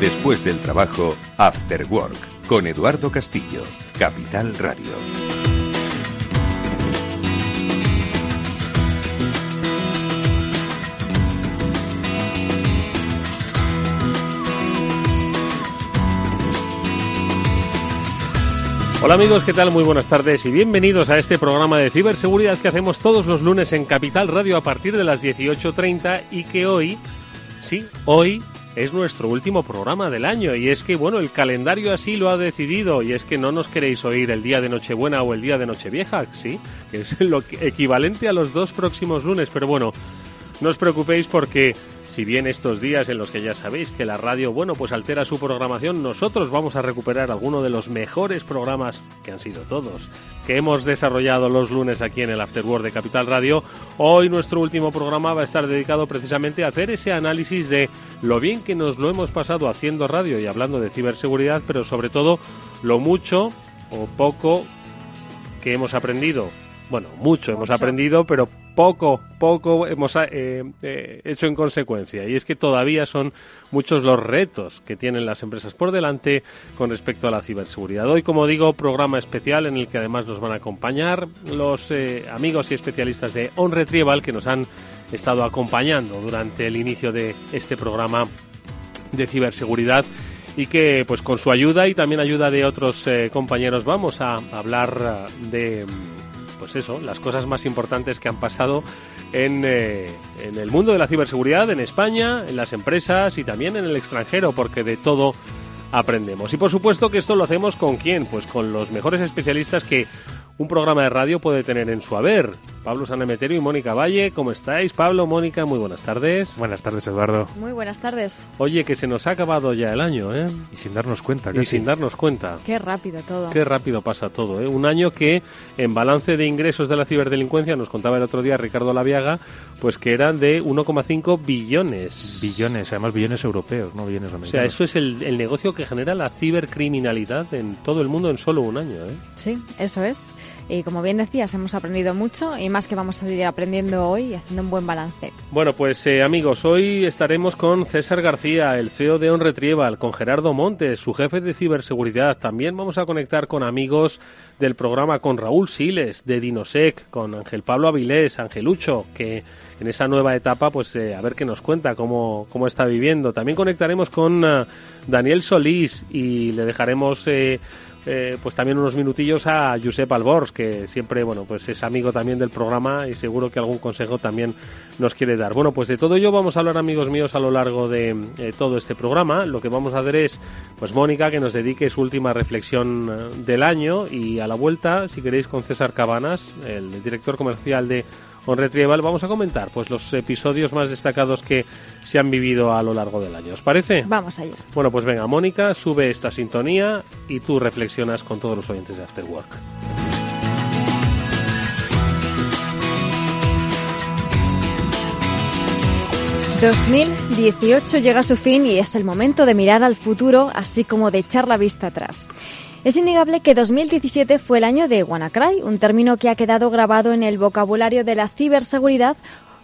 Después del trabajo, After Work, con Eduardo Castillo, Capital Radio. Hola amigos, ¿qué tal? Muy buenas tardes y bienvenidos a este programa de ciberseguridad que hacemos todos los lunes en Capital Radio a partir de las 18.30 y que hoy, sí, hoy es nuestro último programa del año y es que, bueno, el calendario así lo ha decidido y es que no nos queréis oír el día de Nochebuena o el día de Nochevieja, sí, que es lo equivalente a los dos próximos lunes, pero bueno, no os preocupéis porque si bien estos días en los que ya sabéis que la radio, bueno, pues altera su programación, nosotros vamos a recuperar alguno de los mejores programas, que han sido todos, que hemos desarrollado los lunes aquí en el Afterword de Capital Radio. Hoy nuestro último programa va a estar dedicado precisamente a hacer ese análisis de lo bien que nos lo hemos pasado haciendo radio y hablando de ciberseguridad, pero sobre todo lo mucho o poco que hemos aprendido. Bueno, mucho, hemos aprendido, pero poco, poco hemos eh, eh, hecho en consecuencia. Y es que todavía son muchos los retos que tienen las empresas por delante con respecto a la ciberseguridad. Hoy, como digo, programa especial en el que además nos van a acompañar los eh, amigos y especialistas de On Retrieval que nos han estado acompañando durante el inicio de este programa de ciberseguridad y que pues con su ayuda y también ayuda de otros compañeros vamos a hablar de pues eso, las cosas más importantes que han pasado en, eh, en el mundo de la ciberseguridad, en España, en las empresas y también en el extranjero, porque de todo aprendemos. Y por supuesto que esto lo hacemos con quién? Pues con los mejores especialistas que un programa de radio puede tener en su haber. Pablo Sanemeterio y Mónica Valle, ¿cómo estáis? Pablo, Mónica, muy buenas tardes. Buenas tardes, Eduardo. Muy buenas tardes. Oye, que se nos ha acabado ya el año, ¿eh? Y sin darnos cuenta. Y sin darnos cuenta. Qué rápido todo. Qué rápido pasa todo, ¿eh? Un año que en balance de ingresos de la ciberdelincuencia, nos contaba el otro día Ricardo Laviaga, pues que eran de 1,5 billones. Billones, además billones europeos, no billones americanos. O sea, eso es el, el negocio que genera la cibercriminalidad en todo el mundo en solo un año, ¿eh? Sí, eso es. Y como bien decías, hemos aprendido mucho y más que vamos a seguir aprendiendo hoy y haciendo un buen balance. Bueno, pues eh, amigos, hoy estaremos con César García, el CEO de On Retrieval, con Gerardo Montes, su jefe de ciberseguridad. También vamos a conectar con amigos del programa, con Raúl Siles, de Dinosec, con Ángel Pablo Avilés, Angelucho, que en esa nueva etapa, pues eh, a ver qué nos cuenta, cómo, cómo está viviendo. También conectaremos con uh, Daniel Solís y le dejaremos... Eh, eh, pues también unos minutillos a Josep Albors, que siempre, bueno, pues es amigo también del programa y seguro que algún consejo también nos quiere dar. Bueno, pues de todo ello vamos a hablar, amigos míos, a lo largo de eh, todo este programa. Lo que vamos a hacer es, pues Mónica, que nos dedique su última reflexión eh, del año y a la vuelta, si queréis, con César Cabanas, el director comercial de On Retrieval, vamos a comentar pues los episodios más destacados que se han vivido a lo largo del año. ¿Os parece? Vamos allá. Bueno, pues venga, Mónica, sube esta sintonía y tú reflexionas con todos los oyentes de After Work. 2018 llega a su fin y es el momento de mirar al futuro, así como de echar la vista atrás. Es innegable que 2017 fue el año de WannaCry, un término que ha quedado grabado en el vocabulario de la ciberseguridad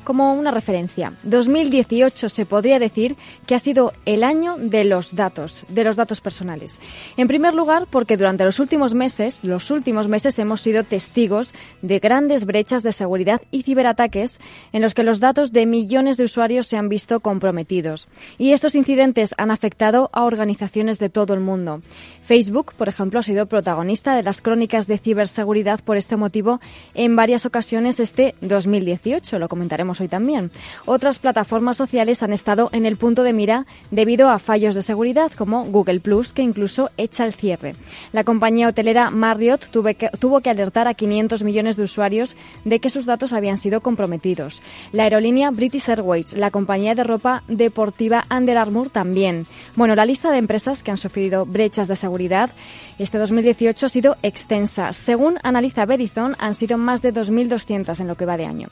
como una referencia. 2018 se podría decir que ha sido el año de los datos, de los datos personales. En primer lugar, porque durante los últimos meses, los últimos meses hemos sido testigos de grandes brechas de seguridad y ciberataques en los que los datos de millones de usuarios se han visto comprometidos. Y estos incidentes han afectado a organizaciones de todo el mundo. Facebook, por ejemplo, ha sido protagonista de las crónicas de ciberseguridad por este motivo en varias ocasiones este 2018. Lo comentaremos tenemos hoy también. Otras plataformas sociales han estado en el punto de mira debido a fallos de seguridad como Google Plus, que incluso echa el cierre. La compañía hotelera Marriott tuvo que alertar a 500 millones de usuarios de que sus datos habían sido comprometidos. La aerolínea British Airways, la compañía de ropa deportiva Under Armour también. Bueno, la lista de empresas que han sufrido brechas de seguridad este 2018 ha sido extensa. Según analiza Verizon, han sido más de 2.200 en lo que va de año.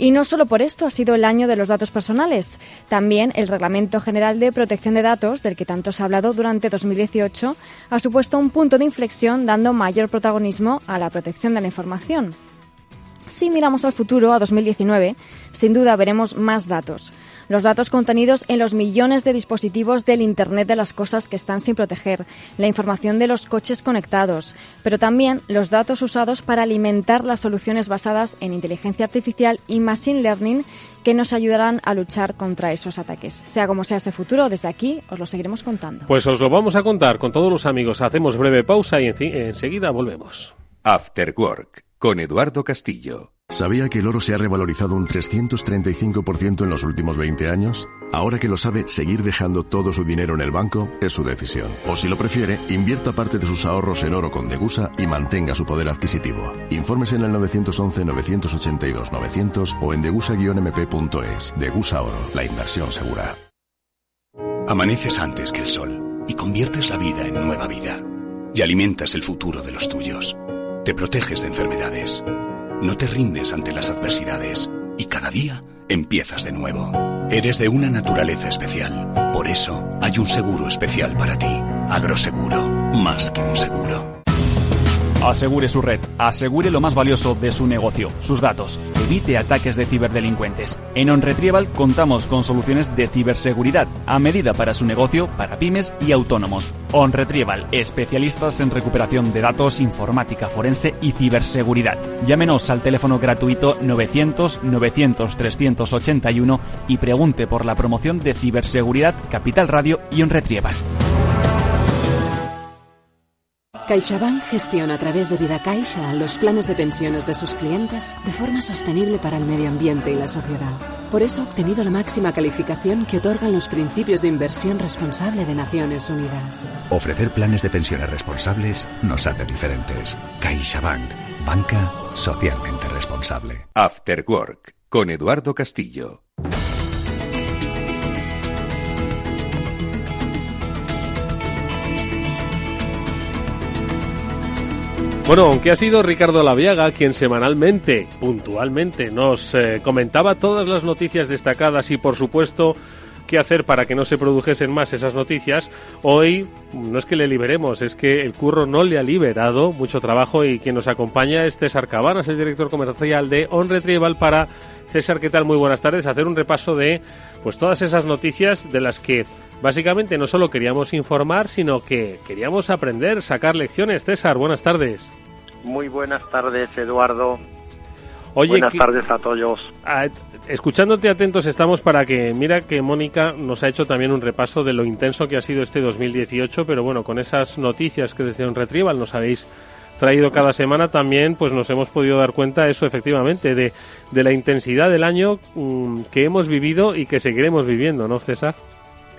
Y no solo por esto ha sido el año de los datos personales. También el Reglamento General de Protección de Datos, del que tanto se ha hablado durante 2018, ha supuesto un punto de inflexión dando mayor protagonismo a la protección de la información. Si miramos al futuro, a 2019, sin duda veremos más datos los datos contenidos en los millones de dispositivos del Internet de las Cosas que están sin proteger, la información de los coches conectados, pero también los datos usados para alimentar las soluciones basadas en inteligencia artificial y machine learning que nos ayudarán a luchar contra esos ataques. Sea como sea ese futuro, desde aquí os lo seguiremos contando. Pues os lo vamos a contar con todos los amigos. Hacemos breve pausa y enseguida volvemos. After Work con Eduardo Castillo. ¿Sabía que el oro se ha revalorizado un 335% en los últimos 20 años? Ahora que lo sabe, seguir dejando todo su dinero en el banco es su decisión. O si lo prefiere, invierta parte de sus ahorros en oro con Degusa y mantenga su poder adquisitivo. Informes en el 911-982-900 o en degusa-mp.es. Degusa Oro, la inversión segura. Amaneces antes que el sol y conviertes la vida en nueva vida. Y alimentas el futuro de los tuyos. Te proteges de enfermedades no te rindes ante las adversidades y cada día empiezas de nuevo. Eres de una naturaleza especial. Por eso hay un seguro especial para ti. Agroseguro, más que un seguro. Asegure su red, asegure lo más valioso de su negocio, sus datos. Evite ataques de ciberdelincuentes. En OnRetrieval contamos con soluciones de ciberseguridad a medida para su negocio, para pymes y autónomos. OnRetrieval, especialistas en recuperación de datos, informática forense y ciberseguridad. Llámenos al teléfono gratuito 900 900 381 y pregunte por la promoción de ciberseguridad Capital Radio y OnRetrieval. CaixaBank gestiona a través de Vida Caixa los planes de pensiones de sus clientes de forma sostenible para el medio ambiente y la sociedad. Por eso ha obtenido la máxima calificación que otorgan los principios de inversión responsable de Naciones Unidas. Ofrecer planes de pensiones responsables nos hace diferentes. CaixaBank, banca socialmente responsable. After Work, con Eduardo Castillo. Bueno, aunque ha sido Ricardo Laviaga quien semanalmente, puntualmente, nos eh, comentaba todas las noticias destacadas y, por supuesto, qué hacer para que no se produjesen más esas noticias, hoy no es que le liberemos, es que el curro no le ha liberado mucho trabajo y quien nos acompaña es César Cabanas, el director comercial de On Retrieval para César, ¿qué tal? Muy buenas tardes. Hacer un repaso de pues todas esas noticias de las que básicamente no solo queríamos informar, sino que queríamos aprender, sacar lecciones. César, buenas tardes. Muy buenas tardes, Eduardo. Buenas tardes a todos. escuchándote atentos estamos para que, mira que Mónica nos ha hecho también un repaso de lo intenso que ha sido este 2018, pero bueno, con esas noticias que desde un Retrieval nos habéis traído cada semana también, pues nos hemos podido dar cuenta eso efectivamente de, de la intensidad del año mm, que hemos vivido y que seguiremos viviendo, ¿no, César?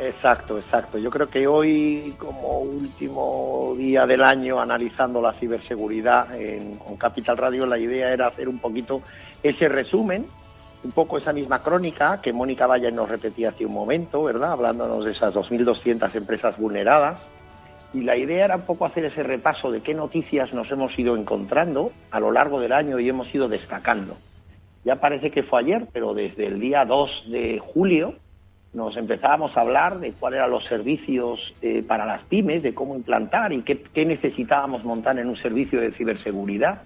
Exacto, exacto. Yo creo que hoy, como último día del año, analizando la ciberseguridad en, Capital Radio, la idea era hacer un poquito ese resumen, un poco esa misma crónica que Mónica Valle nos repetía hace un momento, ¿verdad? Hablándonos de esas 2.200 empresas vulneradas. Y la idea era un poco hacer ese repaso de qué noticias nos hemos ido encontrando a lo largo del año y hemos ido destacando. Ya parece que fue ayer, pero desde el día 2 de julio nos empezábamos a hablar de cuáles eran los servicios eh, para las pymes, de cómo implantar y qué, necesitábamos montar en un servicio de ciberseguridad.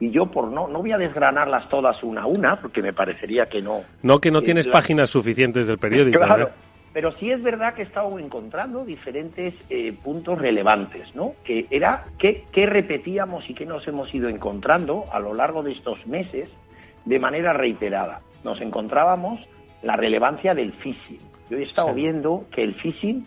Y yo, por no, no voy a desgranarlas todas una a una, porque me parecería que no. No, que no eh, tienes páginas suficientes del periódico. Claro, pero sí es verdad que he estado encontrando diferentes eh, puntos relevantes, ¿no? Que era qué, qué repetíamos y qué nos hemos ido encontrando a lo largo de estos meses de manera reiterada. Nos encontrábamos la relevancia del phishing. Yo he estado viendo que el phishing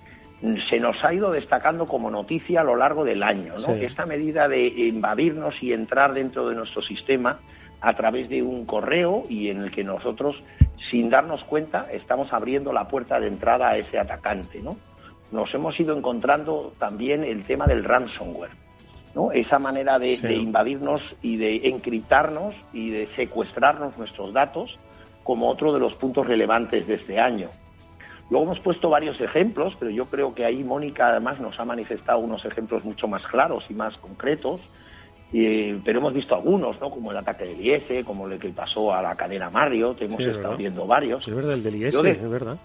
se nos ha ido destacando como noticia a lo largo del año, ¿no? Que esta medida de invadirnos y entrar dentro de nuestro sistema a través de un correo y en el que nosotros, sin darnos cuenta, estamos abriendo la puerta de entrada a ese atacante, ¿no? Nos hemos ido encontrando también el tema del ransomware, ¿no? Esa manera de, de invadirnos y de encriptarnos y de secuestrarnos nuestros datos como otro de los puntos relevantes de este año. Luego hemos puesto varios ejemplos, pero yo creo que ahí Mónica además nos ha manifestado unos ejemplos mucho más claros y más concretos pero hemos visto algunos, ¿no? Como el ataque del IS, como el que pasó a la cadena Marriott, hemos estado viendo varios. Es verdad, el del IS, es verdad.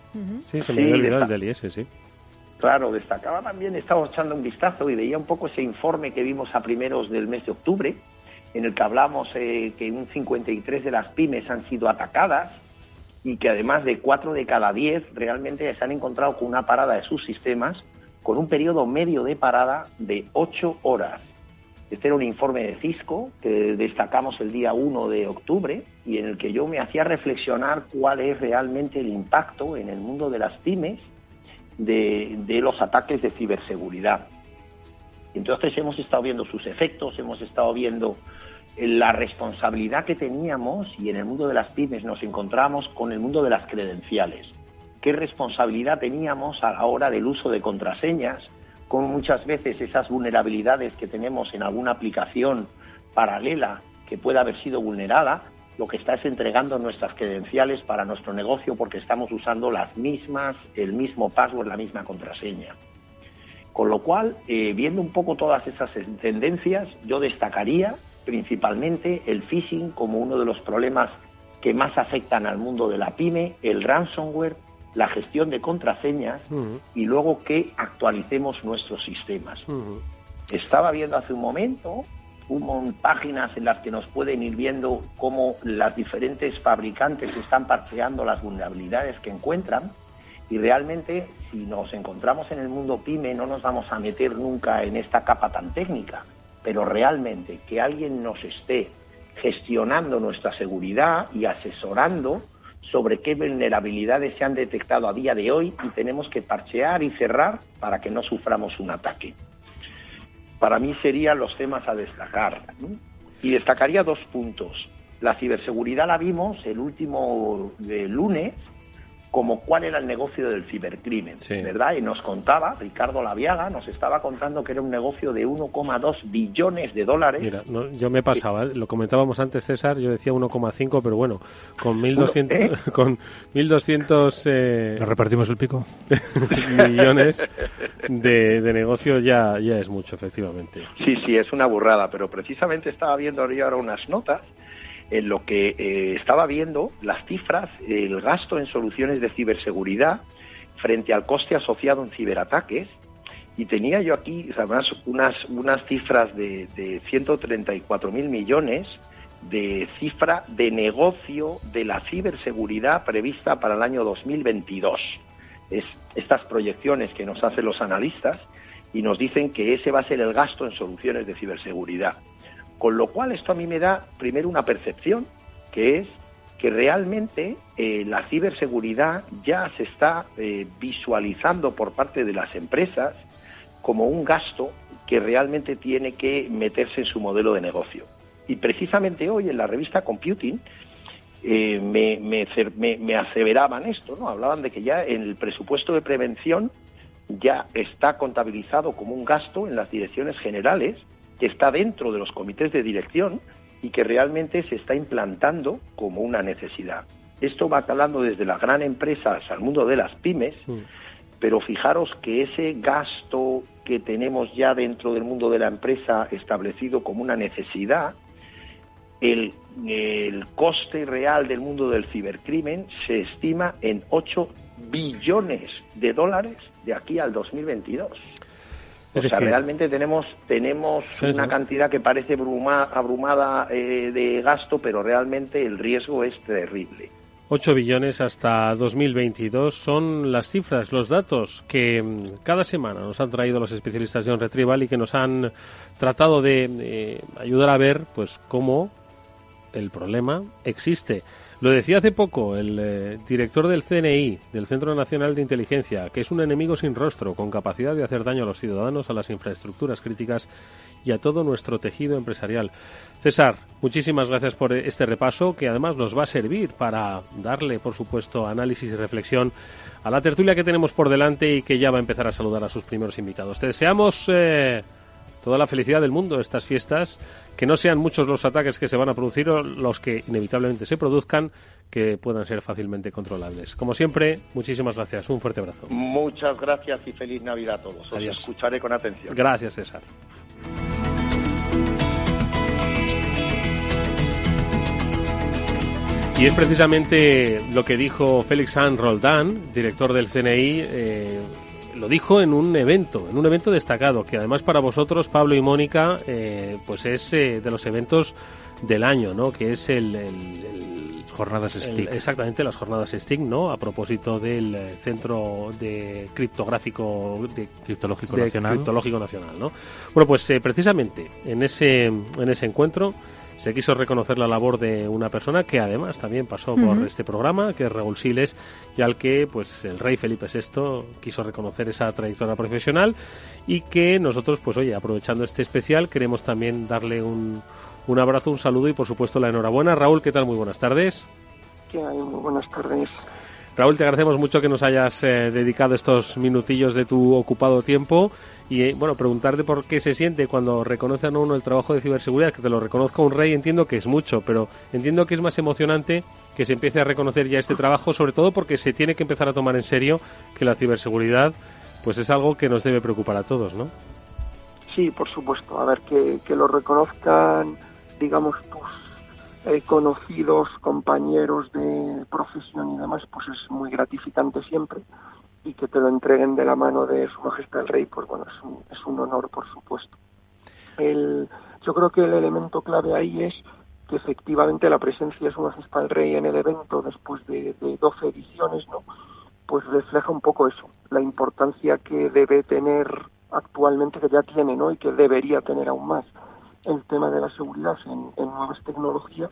Sí, se me había olvidado el del IS, sí. Claro, destacaba también, estaba echando un vistazo y veía un poco ese informe que vimos a primeros del mes de octubre, en el que hablamos eh, que un 53 de las pymes han sido atacadas y que además de 4 de cada 10 realmente se han encontrado con una parada de sus sistemas con un periodo medio de parada de 8 horas. Este era un informe de Cisco que destacamos el día 1 de octubre y en el que yo me hacía reflexionar cuál es realmente el impacto en el mundo de las pymes de, los ataques de ciberseguridad. Entonces hemos estado viendo sus efectos, hemos estado viendo la responsabilidad que teníamos y en el mundo de las pymes nos encontramos con el mundo de las credenciales. ¿Qué responsabilidad teníamos a la hora del uso de contraseñas? con muchas veces esas vulnerabilidades que tenemos en alguna aplicación paralela que pueda haber sido vulnerada, lo que está es entregando nuestras credenciales para nuestro negocio porque estamos usando las mismas, el mismo password, la misma contraseña. Con lo cual, eh, viendo un poco todas esas tendencias, yo destacaría principalmente el phishing como uno de los problemas que más afectan al mundo de la pyme, el ransomware la gestión de contraseñas y luego que actualicemos nuestros sistemas. Estaba viendo hace un momento un, páginas en las que nos pueden ir viendo cómo las diferentes fabricantes están parcheando las vulnerabilidades que encuentran y realmente si nos encontramos en el mundo pyme no nos vamos a meter nunca en esta capa tan técnica, pero realmente que alguien nos esté gestionando nuestra seguridad y asesorando sobre qué vulnerabilidades se han detectado a día de hoy y tenemos que parchear y cerrar para que no suframos un ataque. Para mí serían los temas a destacar. Y destacaría dos puntos. La ciberseguridad la vimos el último de lunes como cuál era el negocio del cibercrimen, ¿verdad? Y nos contaba, Ricardo Laviaga, nos estaba contando que era un negocio de 1,2 billones de dólares. Mira, yo me pasaba, lo comentábamos antes, César, yo decía 1,5, pero bueno, con 1.200... ¿eh? Con 1200 eh, ¿Nos repartimos el pico? millones de, de negocio ya, ya es mucho, efectivamente. Sí, sí, es una burrada, pero precisamente estaba viendo ahora unas notas en lo que eh, estaba viendo las cifras, el gasto en soluciones de ciberseguridad frente al coste asociado en ciberataques. Y tenía yo aquí además unas, unas cifras de, de 134 mil millones de cifra de negocio de la ciberseguridad prevista para el año 2022. Es estas proyecciones que nos hacen los analistas y nos dicen que ese va a ser el gasto en soluciones de ciberseguridad. Con lo cual esto a mí me da primero una percepción, que es que realmente eh, la ciberseguridad ya se está eh, visualizando por parte de las empresas como un gasto que realmente tiene que meterse en su modelo de negocio. Y precisamente hoy en la revista Computing eh, me, me, aseveraban esto, ¿no? Hablaban de que ya en el presupuesto de prevención ya está contabilizado como un gasto en las direcciones generales que está dentro de los comités de dirección y que realmente se está implantando como una necesidad. Esto va calando desde las gran empresas al mundo de las pymes, pero fijaros que ese gasto que tenemos ya dentro del mundo de la empresa establecido como una necesidad, el, el coste real del mundo del cibercrimen se estima en 8 billones de dólares de aquí al 2022. O sea, realmente tenemos tenemos una cantidad que parece abrumada eh, de gasto, pero realmente el riesgo es terrible. 8 billones hasta 2022 son las cifras, los datos que mm, cada semana nos han traído los especialistas de On Retrieval y que nos han tratado de eh, ayudar a ver pues cómo el problema existe. Lo decía hace poco el eh, director del CNI, del Centro Nacional de Inteligencia, que es un enemigo sin rostro, con capacidad de hacer daño a los ciudadanos, a las infraestructuras críticas y a todo nuestro tejido empresarial. César, muchísimas gracias por este repaso, que además nos va a servir para darle, por supuesto, análisis y reflexión a la tertulia que tenemos por delante y que ya va a empezar a saludar a sus primeros invitados. Te deseamos eh, toda la felicidad del mundo estas fiestas que no sean muchos los ataques que se van a producir o los que inevitablemente se produzcan, que puedan ser fácilmente controlables. Como siempre, muchísimas gracias. Un fuerte abrazo. Muchas gracias y feliz Navidad a todos. Os escucharé con atención. Gracias, César. Y es precisamente lo que dijo Félix San Roldán, director del CNI, eh, lo dijo en un evento, en un evento destacado, que además para vosotros, Pablo y Mónica, eh, pues es eh, de los eventos del año, ¿no? Que es el, jornadas STIC. exactamente, las jornadas STIC, ¿no? A propósito del eh, Centro de Criptográfico de, Criptológico Nacional. Criptológico Nacional, ¿no? Bueno, pues precisamente en ese en ese encuentro se quiso reconocer la labor de una persona que además también pasó por este programa, que es Raúl Siles, y al que pues el rey Felipe VI quiso reconocer esa trayectoria profesional y que nosotros, pues oye, aprovechando este especial, queremos también darle un, un abrazo, un saludo y por supuesto la enhorabuena. Raúl, ¿qué tal? Muy buenas tardes. ¿Qué hay? Muy buenas tardes. Raúl, te agradecemos mucho que nos hayas eh, dedicado estos minutillos de tu ocupado tiempo y eh, bueno, preguntarte por qué se siente cuando reconocen a uno el trabajo de ciberseguridad, que te lo reconozca un rey, entiendo que es mucho, pero entiendo que es más emocionante que se empiece a reconocer ya este trabajo, sobre todo porque se tiene que empezar a tomar en serio que la ciberseguridad pues es algo que nos debe preocupar a todos, ¿no? Sí, por supuesto. A ver, que, que lo reconozcan, digamos, tus eh, conocidos, compañeros de profesión y demás, pues es muy gratificante siempre y que te lo entreguen de la mano de Su Majestad el Rey, pues bueno, es un, es un honor, por supuesto. El, yo creo que el elemento clave ahí es que efectivamente la presencia de Su Majestad el Rey en el evento, después de, de 12 ediciones, ¿no? pues refleja un poco eso, la importancia que debe tener actualmente, que ya tiene, ¿no? y que debería tener aún más el tema de la seguridad en, nuevas tecnologías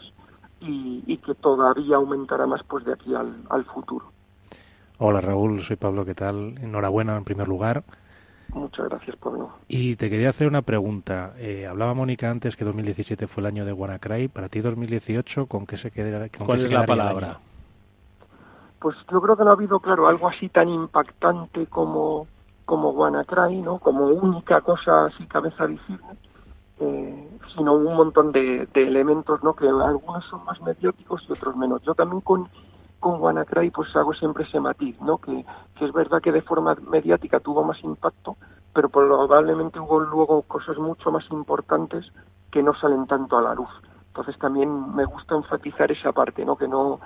y, que todavía aumentará más pues de aquí al futuro. Hola Raúl, soy Pablo, ¿qué tal? Enhorabuena en primer lugar. Muchas gracias, Pablo. Y te quería hacer una pregunta. Eh, hablaba Mónica antes que 2017 fue el año de WannaCry. Para ti 2018, ¿con qué se quedará? Con ¿Cuál qué es se la palabra? Pues yo creo que no ha habido, claro, algo así tan impactante como, como WannaCry, ¿no? Como única cosa así cabeza visible, eh, sino un montón de, de elementos, ¿no? Que algunos son más mediáticos y otros menos. Yo también con con WannaCry pues hago siempre ese matiz, ¿no? Que, que es verdad que de forma mediática tuvo más impacto, pero probablemente hubo luego cosas mucho más importantes que no salen tanto a la luz. Entonces también me gusta enfatizar esa parte, ¿no? Que no,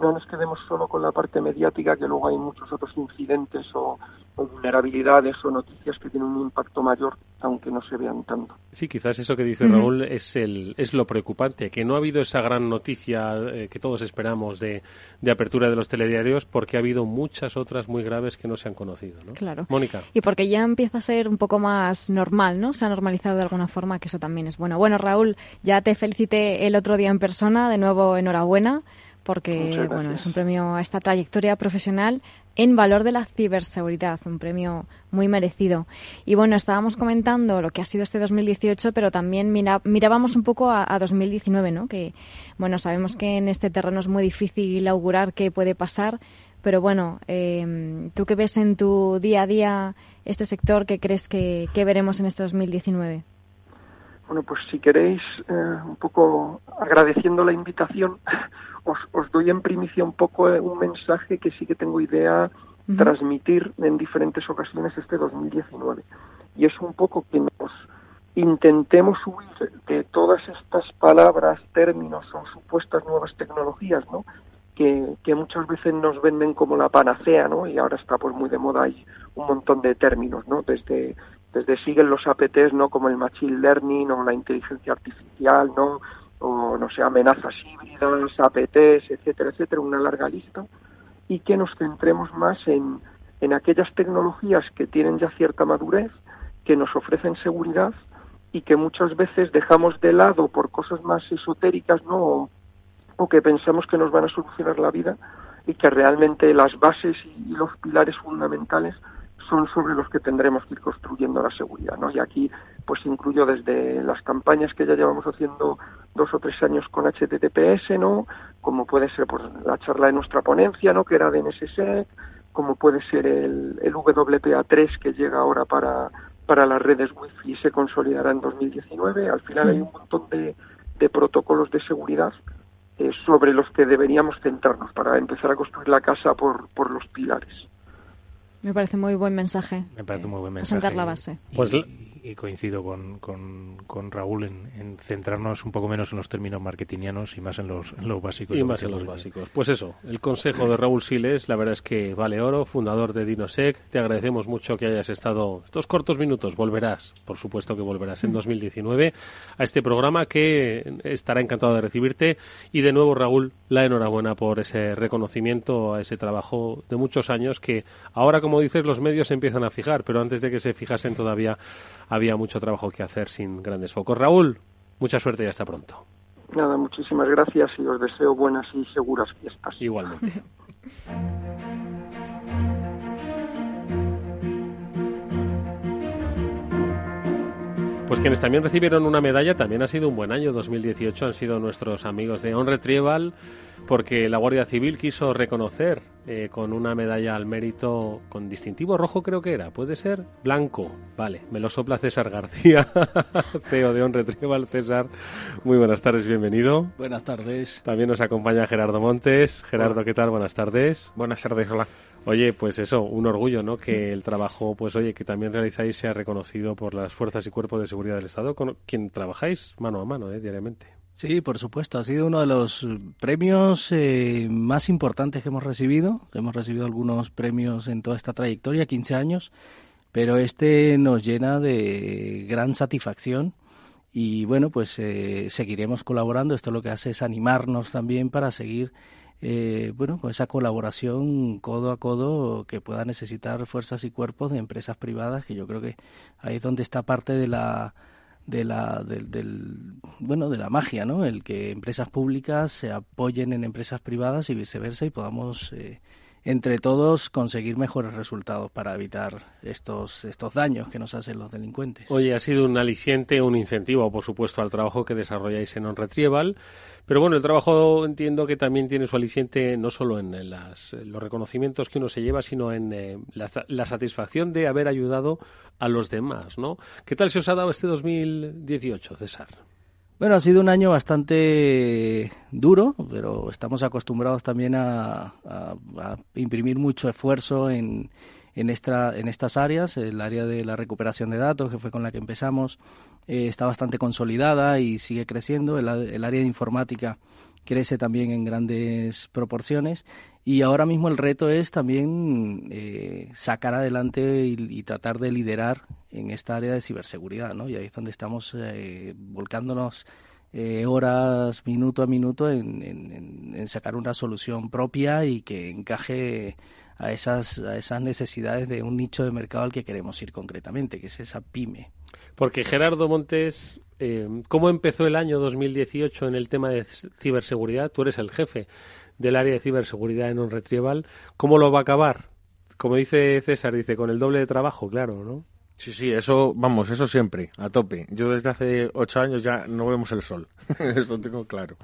no nos quedemos solo con la parte mediática, que luego hay muchos otros incidentes o, o vulnerabilidades o noticias que tienen un impacto mayor, aunque no se vean tanto. Sí, quizás eso que dice Raúl es, el, es lo preocupante, que no ha habido esa gran noticia eh, que todos esperamos de, de apertura de los telediarios, porque ha habido muchas otras muy graves que no se han conocido. ¿no? Claro. Mónica. Y porque ya empieza a ser un poco más normal, ¿no? Se ha normalizado de alguna forma, que eso también es bueno. Bueno, Raúl, ya te felicité el otro día en persona, de nuevo enhorabuena porque bueno, es un premio a esta trayectoria profesional en valor de la ciberseguridad, un premio muy merecido. Y bueno, estábamos comentando lo que ha sido este 2018, pero también mira, mirábamos un poco a, a, 2019, ¿no? Que bueno, sabemos que en este terreno es muy difícil augurar qué puede pasar, pero bueno, eh, ¿tú qué ves en tu día a día este sector? ¿Qué crees que, que veremos en este 2019? Bueno, pues si queréis, eh, un poco agradeciendo la invitación, os, os, doy en primicia un poco un mensaje que sí que tengo idea uh -huh. transmitir en diferentes ocasiones este 2019. Y es un poco que nos intentemos huir de todas estas palabras, términos o supuestas nuevas tecnologías, ¿no? Que, que, muchas veces nos venden como la panacea, ¿no? Y ahora está pues muy de moda hay un montón de términos, ¿no? Desde desde siguen los APTs, ¿no? Como el machine learning o la inteligencia artificial, ¿no? O no sé, amenazas híbridas, APTs, etcétera, etcétera, una larga lista y que nos centremos más en en aquellas tecnologías que tienen ya cierta madurez, que nos ofrecen seguridad y que muchas veces dejamos de lado por cosas más esotéricas, ¿no? o que pensamos que nos van a solucionar la vida y que realmente las bases y los pilares fundamentales son sobre los que tendremos que ir construyendo la seguridad, ¿no? Y aquí pues incluyo desde las campañas que ya llevamos haciendo dos o tres años con HTTPS, ¿no? Como puede ser pues, la charla de nuestra ponencia, ¿no? Que era de NSSEC, como puede ser el, el WPA3 que llega ahora para, para las redes Wi-Fi y se consolidará en 2019. Al final hay un montón de, de protocolos de seguridad eh, sobre los que deberíamos centrarnos para empezar a construir la casa por, por los pilares. Me parece muy buen mensaje. Me parece muy buen mensaje. Sentar la base. Pues y coincido con, con, Raúl en, centrarnos un poco menos en los términos marketingianos y más en los, en básicos. Y más en los básicos. Pues eso, el consejo de Raúl Siles, la verdad es que vale oro, fundador de Dinosec. Te agradecemos mucho que hayas estado estos cortos minutos. Volverás, por supuesto que volverás en 2019 a este programa que estará encantado de recibirte. Y de nuevo, Raúl, la enhorabuena por ese reconocimiento a ese trabajo de muchos años que ahora, como dices, los medios se empiezan a fijar, pero antes de que se fijasen todavía había mucho trabajo que hacer sin grandes focos. Raúl, mucha suerte y hasta pronto. Nada, muchísimas gracias y os deseo buenas y seguras fiestas. Igualmente. Pues quienes también recibieron una medalla también ha sido un buen año 2018, han sido nuestros amigos de On Retrieval, porque la Guardia Civil quiso reconocer eh, con una medalla al mérito con distintivo rojo creo que era, puede ser blanco, vale, me lo sopla César García, CEO de On Retrieval, César, muy buenas tardes, bienvenido. Buenas tardes. También nos acompaña Gerardo Montes, Gerardo, ¿qué tal? Buenas tardes. Buenas tardes, hola. Oye, pues eso, un orgullo, ¿no? Que el trabajo, pues oye, que también realizáis sea reconocido por las fuerzas y cuerpos de seguridad del Estado, con quien trabajáis mano a mano, ¿eh? diariamente. Sí, por supuesto. Ha sido uno de los premios eh, más importantes que hemos recibido. Hemos recibido algunos premios en toda esta trayectoria, 15 años, pero este nos llena de gran satisfacción. Y bueno, pues eh, seguiremos colaborando. Esto lo que hace es animarnos también para seguir eh, bueno, con esa colaboración codo a codo que pueda necesitar fuerzas y cuerpos de empresas privadas, que yo creo que ahí es donde está parte de la de la del, bueno de la magia no el que empresas públicas se apoyen en empresas privadas y viceversa y podamos eh, entre todos conseguir mejores resultados para evitar estos, estos daños que nos hacen los delincuentes. Oye, ha sido un aliciente, un incentivo, por supuesto, al trabajo que desarrolláis en On Retrieval. Pero bueno, el trabajo entiendo que también tiene su aliciente no solo en, las, los reconocimientos que uno se lleva, sino en eh, la, satisfacción de haber ayudado a los demás, ¿no? ¿Qué tal se os ha dado este 2018, César? Bueno, ha sido un año bastante duro, pero estamos acostumbrados también a, imprimir mucho esfuerzo en, en, esta, en estas áreas. El área de la recuperación de datos, que fue con la que empezamos, eh, está bastante consolidada y sigue creciendo. El, el área de informática crece también en grandes proporciones y ahora mismo el reto es también eh, sacar adelante y, tratar de liderar en esta área de ciberseguridad, ¿no? Y ahí es donde estamos eh, volcándonos eh, horas, minuto a minuto, en, sacar una solución propia y que encaje a esas, a esas necesidades de un nicho de mercado al que queremos ir concretamente, que es esa pyme. Porque Gerardo Montes, ¿cómo empezó el año 2018 en el tema de ciberseguridad? Tú eres el jefe del área de ciberseguridad en un retrieval. ¿Cómo lo va a acabar? Como dice César, dice, con el doble de trabajo, claro, ¿no? Sí, sí, eso, vamos, eso siempre, a tope. Yo desde hace ocho años ya no vemos el sol, eso tengo claro.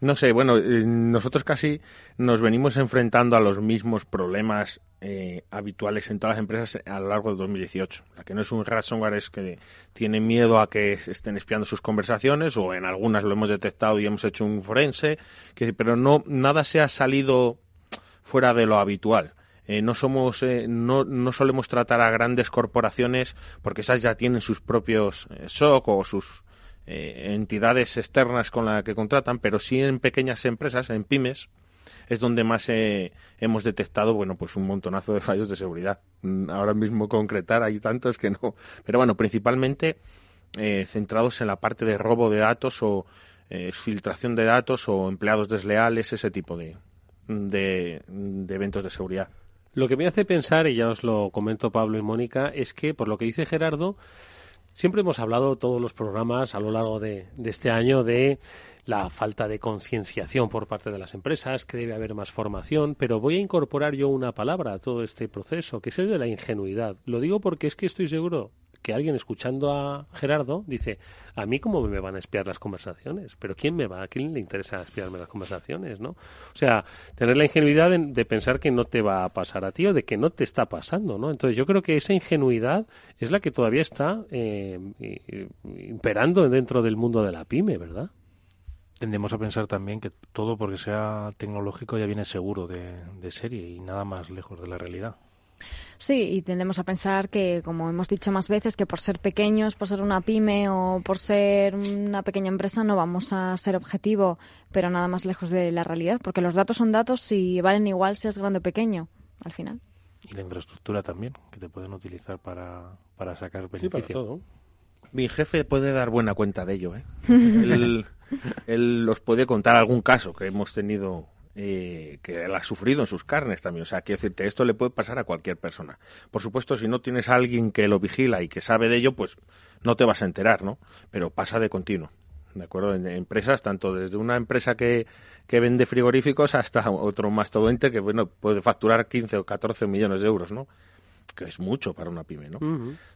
No sé, bueno, eh, nosotros casi nos venimos enfrentando a los mismos problemas eh, habituales en todas las empresas a lo largo de 2018. La que no es un ransomware es que tiene miedo a que estén espiando sus conversaciones o en algunas lo hemos detectado y hemos hecho un forense, que, pero no nada se ha salido fuera de lo habitual. Eh, no somos no, no solemos tratar a grandes corporaciones porque esas ya tienen sus propios SOC o sus eh, entidades externas con las que contratan, pero sí en pequeñas empresas, en pymes, es donde más eh, hemos detectado, bueno, pues un montonazo de fallos de seguridad. Mm, ahora mismo concretar hay tantos que no. Pero bueno, principalmente eh, centrados en la parte de robo de datos o filtración de datos o empleados desleales, ese tipo de, de eventos de seguridad. Lo que me hace pensar, y ya os lo comento Pablo y Mónica, es que, por lo que dice Gerardo, Siempre hemos hablado todos los programas a lo largo de, de este año de la falta de concienciación por parte de las empresas, que debe haber más formación, pero voy a incorporar yo una palabra a todo este proceso, que es el de la ingenuidad. Lo digo porque es que estoy seguro que alguien escuchando a Gerardo dice, a mí cómo me van a espiar las conversaciones, pero ¿quién me va? ¿A quién le interesa espiarme las conversaciones? ¿no? O sea, tener la ingenuidad de, pensar que no te va a pasar a ti o de que no te está pasando, ¿no? Entonces yo creo que esa ingenuidad es la que todavía está eh, imperando dentro del mundo de la pyme, ¿verdad? Tendemos a pensar también que todo porque sea tecnológico ya viene seguro de serie y nada más lejos de la realidad. Sí, y tendemos a pensar que, como hemos dicho más veces, que por ser pequeños, por ser una pyme o por ser una pequeña empresa no vamos a ser objetivo, pero nada más lejos de la realidad, porque los datos son datos y valen igual si es grande o pequeño, al final. Y la infraestructura también, que te pueden utilizar para, para sacar beneficio. Sí, para todo. Mi jefe puede dar buena cuenta de ello. ¿eh? él, él os puede contar algún caso que hemos tenido eh, que él ha sufrido en sus carnes también. O sea, quiero decirte, esto le puede pasar a cualquier persona. Por supuesto, si no tienes a alguien que lo vigila y que sabe de ello, pues no te vas a enterar, ¿no? Pero pasa de continuo. ¿De acuerdo? En empresas, tanto desde una empresa que, que vende frigoríficos hasta otro mastodonte que bueno, puede facturar 15 o 14 millones de euros, ¿no? Que es mucho para una pyme, ¿no?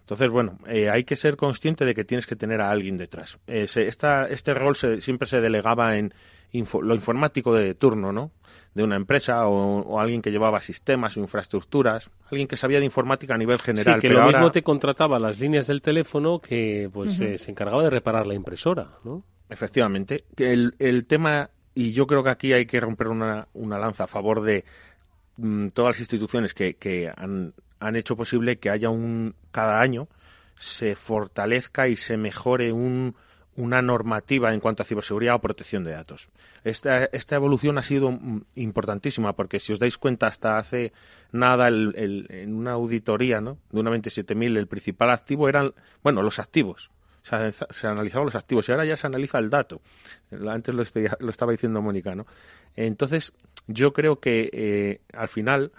Entonces, bueno, eh, hay que ser consciente de que tienes que tener a alguien detrás. Eh, esta, este rol siempre se delegaba en lo informático de turno, ¿no? De una empresa o, alguien que llevaba sistemas o infraestructuras, alguien que sabía de informática a nivel general. Sí, que lo mismo te contrataba las líneas del teléfono que pues eh, se encargaba de reparar la impresora, ¿no? Efectivamente. El, el tema, y yo creo que aquí hay que romper una, una lanza a favor de mm, todas las instituciones que, que han han hecho posible que haya un cada año se fortalezca y se mejore un, una normativa en cuanto a ciberseguridad o protección de datos. Esta, esta evolución ha sido importantísima porque si os dais cuenta hasta hace nada el, en una auditoría ¿no? de una 27.000 el principal activo eran, bueno, los activos. Se, se, analizaban los activos y ahora ya se analiza el dato. Antes lo, lo estaba diciendo Mónica, ¿no? Entonces, yo creo que eh, al final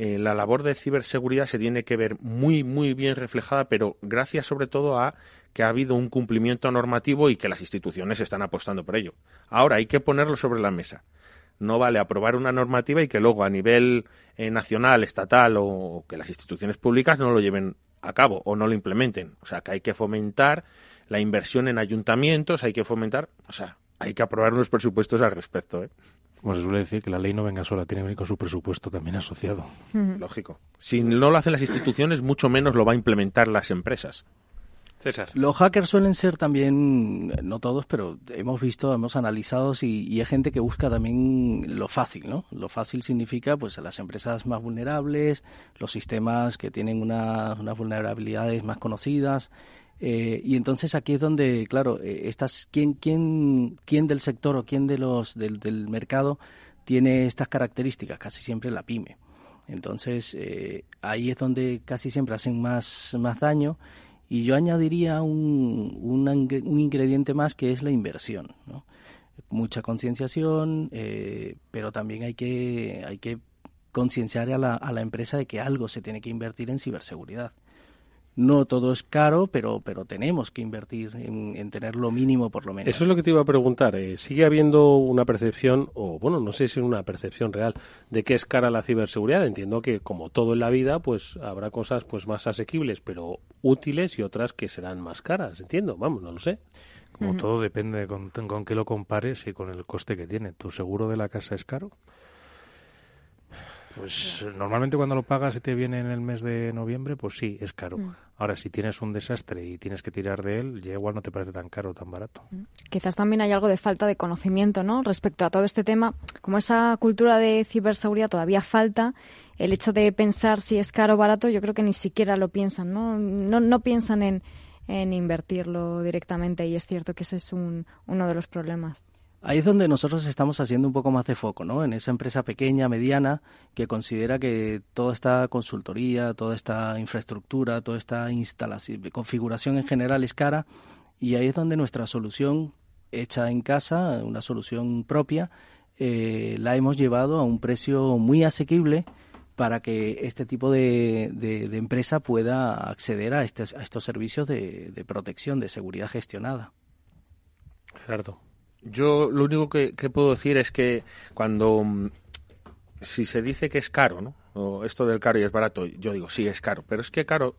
eh, la labor de ciberseguridad se tiene que ver muy, muy bien reflejada, pero gracias sobre todo a que ha habido un cumplimiento normativo y que las instituciones están apostando por ello. Ahora hay que ponerlo sobre la mesa. No vale aprobar una normativa y que luego a nivel eh, nacional, estatal o que las instituciones públicas no lo lleven a cabo o no lo implementen. O sea, que hay que fomentar la inversión en ayuntamientos, hay que fomentar, o sea, hay que aprobar unos presupuestos al respecto. ¿eh? Como se suele decir, que la ley no venga sola, tiene que venir con su presupuesto también asociado. Lógico. Si no lo hacen las instituciones, mucho menos lo va a implementar las empresas. César. Los hackers suelen ser también, no todos, pero hemos visto, hemos analizado y, hay gente que busca también lo fácil, ¿no? Lo fácil significa, pues, las empresas más vulnerables, los sistemas que tienen unas vulnerabilidades más conocidas, eh, y entonces aquí es donde, claro, eh, estás, ¿quién, quién, del sector o quién de los, del, del mercado tiene estas características? Casi siempre la pyme. Entonces, eh, ahí es donde casi siempre hacen más, más daño. Y yo añadiría un, un, un ingrediente más que es la inversión. Mucha concienciación, pero también hay que, hay que concienciar a la empresa de que algo se tiene que invertir en ciberseguridad no todo es caro, pero, pero tenemos que invertir en, tener lo mínimo por lo menos. Eso es lo que te iba a preguntar. Eh, ¿Sigue habiendo una percepción, o bueno, no sé si es una percepción real, de que es cara la ciberseguridad? Entiendo que como todo en la vida, pues habrá cosas pues más asequibles, pero útiles y otras que serán más caras. Entiendo, vamos, no lo sé. Como todo depende con, con qué lo compares y con el coste que tiene. ¿Tu seguro de la casa es caro? Pues normalmente cuando lo pagas y te viene en el mes de noviembre, pues sí, es caro. Mm. Ahora, si tienes un desastre y tienes que tirar de él, ya igual no te parece tan caro o tan barato. Mm. Quizás también hay algo de falta de conocimiento, ¿no? Respecto a todo este tema, como esa cultura de ciberseguridad todavía falta, el hecho de pensar si es caro o barato, yo creo que ni siquiera lo piensan, ¿no? No, no piensan en, en invertirlo directamente y es cierto que ese es un, uno de los problemas. Ahí es donde nosotros estamos haciendo un poco más de foco, ¿no? En esa empresa pequeña, mediana, que considera que toda esta consultoría, toda esta infraestructura, toda esta instalación, configuración en general es cara, y ahí es donde nuestra solución hecha en casa, una solución propia, eh, la hemos llevado a un precio muy asequible para que este tipo de, empresa pueda acceder a, este, a estos servicios de, de, protección, de seguridad gestionada. Gerardo. Yo lo único que, puedo decir es que cuando mm, si se dice que es caro, ¿no? O esto del caro y es barato, yo digo sí es caro, pero es que caro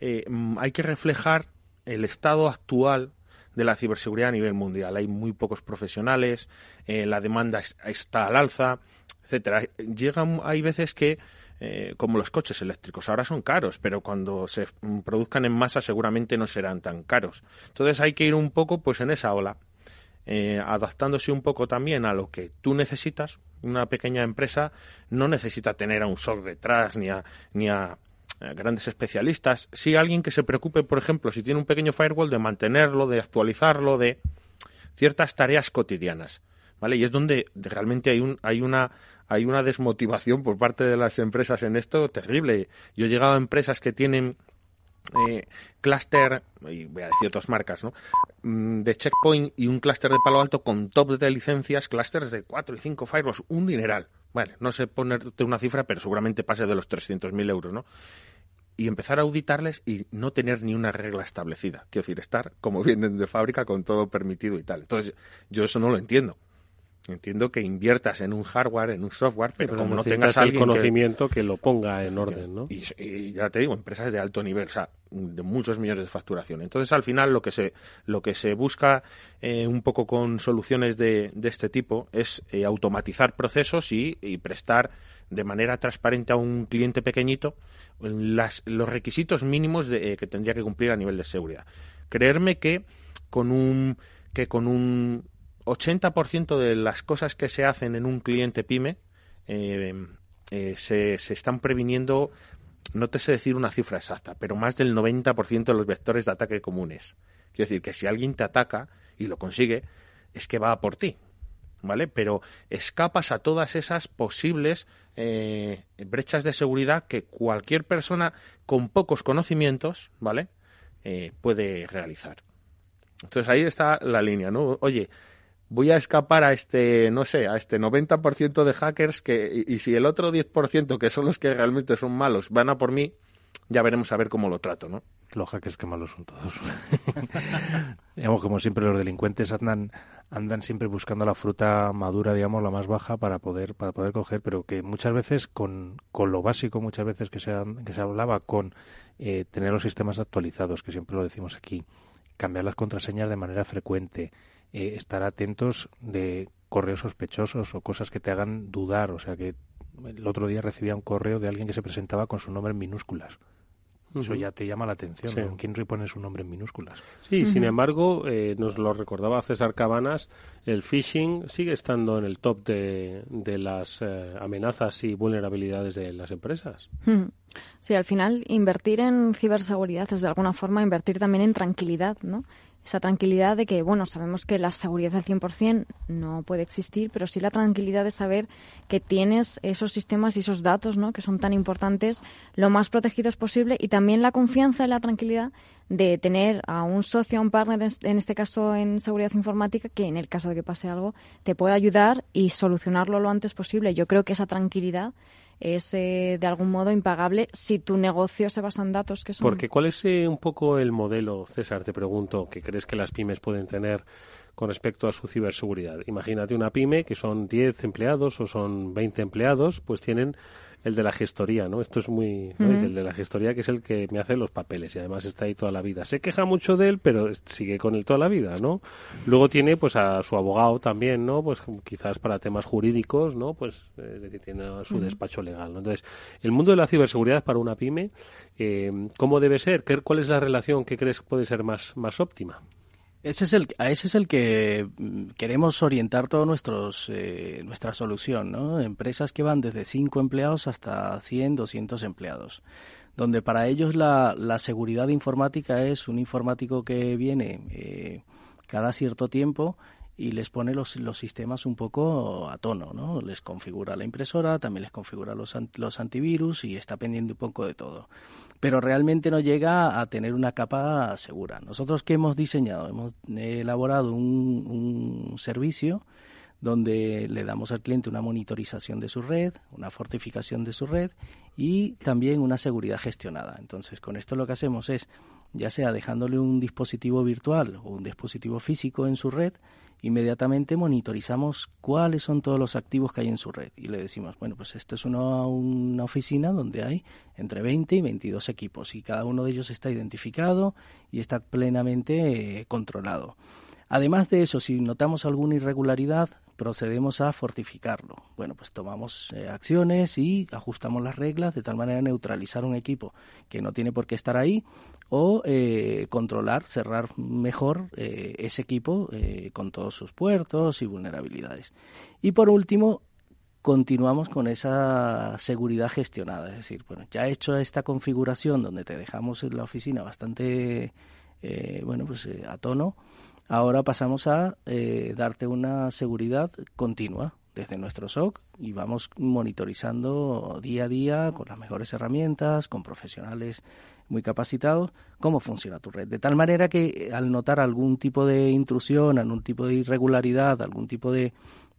eh, mm, hay que reflejar el estado actual de la ciberseguridad a nivel mundial. Hay muy pocos profesionales, eh, la demanda está al alza, etcétera. Llegan, hay veces que eh, como los coches eléctricos ahora son caros, pero cuando se mm, produzcan en masa seguramente no serán tan caros. Entonces hay que ir un poco pues en esa ola, eh, adaptándose un poco también a lo que tú necesitas. Una pequeña empresa no necesita tener a un SOC detrás ni a, ni a grandes especialistas, sí alguien que se preocupe, por ejemplo, si tiene un pequeño firewall, de mantenerlo, de actualizarlo, de ciertas tareas cotidianas, ¿vale? Y es donde realmente hay, un, hay, una, hay una desmotivación por parte de las empresas en esto terrible. Yo he llegado a empresas que tienen eh, clúster, y voy a decir otras marcas, ¿no? Mm, de Checkpoint y un clúster de Palo Alto con top de licencias, clústeres de 4 y 5 firewalls, un dineral. Vale, no sé ponerte una cifra, pero seguramente pase de los 300.000 euros, ¿no? y empezar a auditarles y no tener ni una regla establecida. Quiero decir, estar como vienen de fábrica con todo permitido y tal. Entonces, yo eso no lo entiendo. Entiendo que inviertas en un hardware, en un software, pero, como no tengas el conocimiento que... lo ponga en orden, ¿no? Y, ya te digo, empresas de alto nivel, o sea, de muchos millones de facturación. Entonces, al final, lo que se lo que se busca eh, un poco con soluciones de, de este tipo es eh, automatizar procesos y, y prestar de manera transparente a un cliente pequeñito las, los requisitos mínimos de, eh, que tendría que cumplir a nivel de seguridad. Creerme que con un que con un 80% de las cosas que se hacen en un cliente pyme eh, eh, se, están previniendo, no te sé decir una cifra exacta, pero más del 90% de los vectores de ataque comunes. Quiero decir que si alguien te ataca y lo consigue, es que va a por ti. ¿vale? Pero escapas a todas esas posibles eh, brechas de seguridad que cualquier persona con pocos conocimientos, ¿vale? Eh, puede realizar. Entonces ahí está la línea, ¿no? Oye, voy a escapar a este, no sé, a este 90% de hackers que, y, si el otro 10% que son los que realmente son malos van a por mí, ya veremos a ver cómo lo trato, ¿no? Los hackers que malos son todos. digamos, como siempre los delincuentes andan andan siempre buscando la fruta madura, digamos, la más baja para poder para poder coger, pero que muchas veces con, con lo básico, muchas veces que se, que se hablaba con eh, tener los sistemas actualizados, que siempre lo decimos aquí, cambiar las contraseñas de manera frecuente, eh, estar atentos de correos sospechosos o cosas que te hagan dudar, o sea que el otro día recibía un correo de alguien que se presentaba con su nombre en minúsculas. Eso ya te llama la atención. ¿Quién repone su nombre en minúsculas? Sí, sin embargo, eh, nos lo recordaba César Cabanas, el phishing sigue estando en el top de, de las eh, amenazas y vulnerabilidades de las empresas. Sí, al final invertir en ciberseguridad es de alguna forma invertir también en tranquilidad, ¿no? Esa tranquilidad de que, bueno, sabemos que la seguridad al 100% no puede existir, pero sí la tranquilidad de saber que tienes esos sistemas y esos datos, ¿no?, que son tan importantes, lo más protegidos posible y también la confianza y la tranquilidad de tener a un socio, a un partner, en este caso en seguridad informática, que en el caso de que pase algo, te pueda ayudar y solucionarlo lo antes posible. Yo creo que esa tranquilidad es eh, de algún modo impagable si tu negocio se basa en datos que son. Porque ¿cuál es eh, un poco el modelo, César, te pregunto, que crees que las pymes pueden tener con respecto a su ciberseguridad? Imagínate una pyme que son 10 empleados o son 20 empleados, pues tienen el de la gestoría, ¿no? Esto es muy... El de la gestoría que es el que me hace los papeles y además está ahí toda la vida. Se queja mucho de él, pero sigue con él toda la vida, ¿no? Luego tiene pues a su abogado también, ¿no? Pues quizás para temas jurídicos, ¿no? Pues eh, tiene su despacho legal, ¿no? Entonces, el mundo de la ciberseguridad para una pyme, eh, ¿cómo debe ser? ¿Cuál es la relación que crees puede ser más, más óptima? Ese es el, a ese es el que mm, queremos orientar toda eh, nuestra solución, ¿no? Empresas que van desde 5 empleados hasta 100, 200 empleados, donde para ellos la, la seguridad informática es un informático que viene eh, cada cierto tiempo y les pone los, los sistemas un poco a tono, ¿no? Les configura la impresora, también les configura los, los antivirus y está pendiente un poco de todo pero realmente no llega a tener una capa segura. Nosotros que hemos diseñado, hemos elaborado un, servicio donde le damos al cliente una monitorización de su red, una fortificación de su red y también una seguridad gestionada. Entonces, con esto lo que hacemos es, ya sea dejándole un dispositivo virtual o un dispositivo físico en su red, inmediatamente monitorizamos cuáles son todos los activos que hay en su red y le decimos, bueno, pues esto es una, una, oficina donde hay entre 20 y 22 equipos y cada uno de ellos está identificado y está plenamente eh, controlado. Además de eso, si notamos alguna irregularidad, procedemos a fortificarlo. Bueno, pues tomamos eh, acciones y ajustamos las reglas de tal manera neutralizar un equipo que no tiene por qué estar ahí o eh, controlar, cerrar mejor eh, ese equipo con todos sus puertos y vulnerabilidades. Y por último, continuamos con esa seguridad gestionada. Es decir, bueno, ya he hecho esta configuración donde te dejamos en la oficina bastante, bueno, pues a tono Ahora pasamos a eh, darte una seguridad continua desde nuestro SOC y vamos monitorizando día a día con las mejores herramientas, con profesionales muy capacitados, cómo funciona tu red. De tal manera que eh, al notar algún tipo de intrusión, algún tipo de irregularidad, algún tipo de,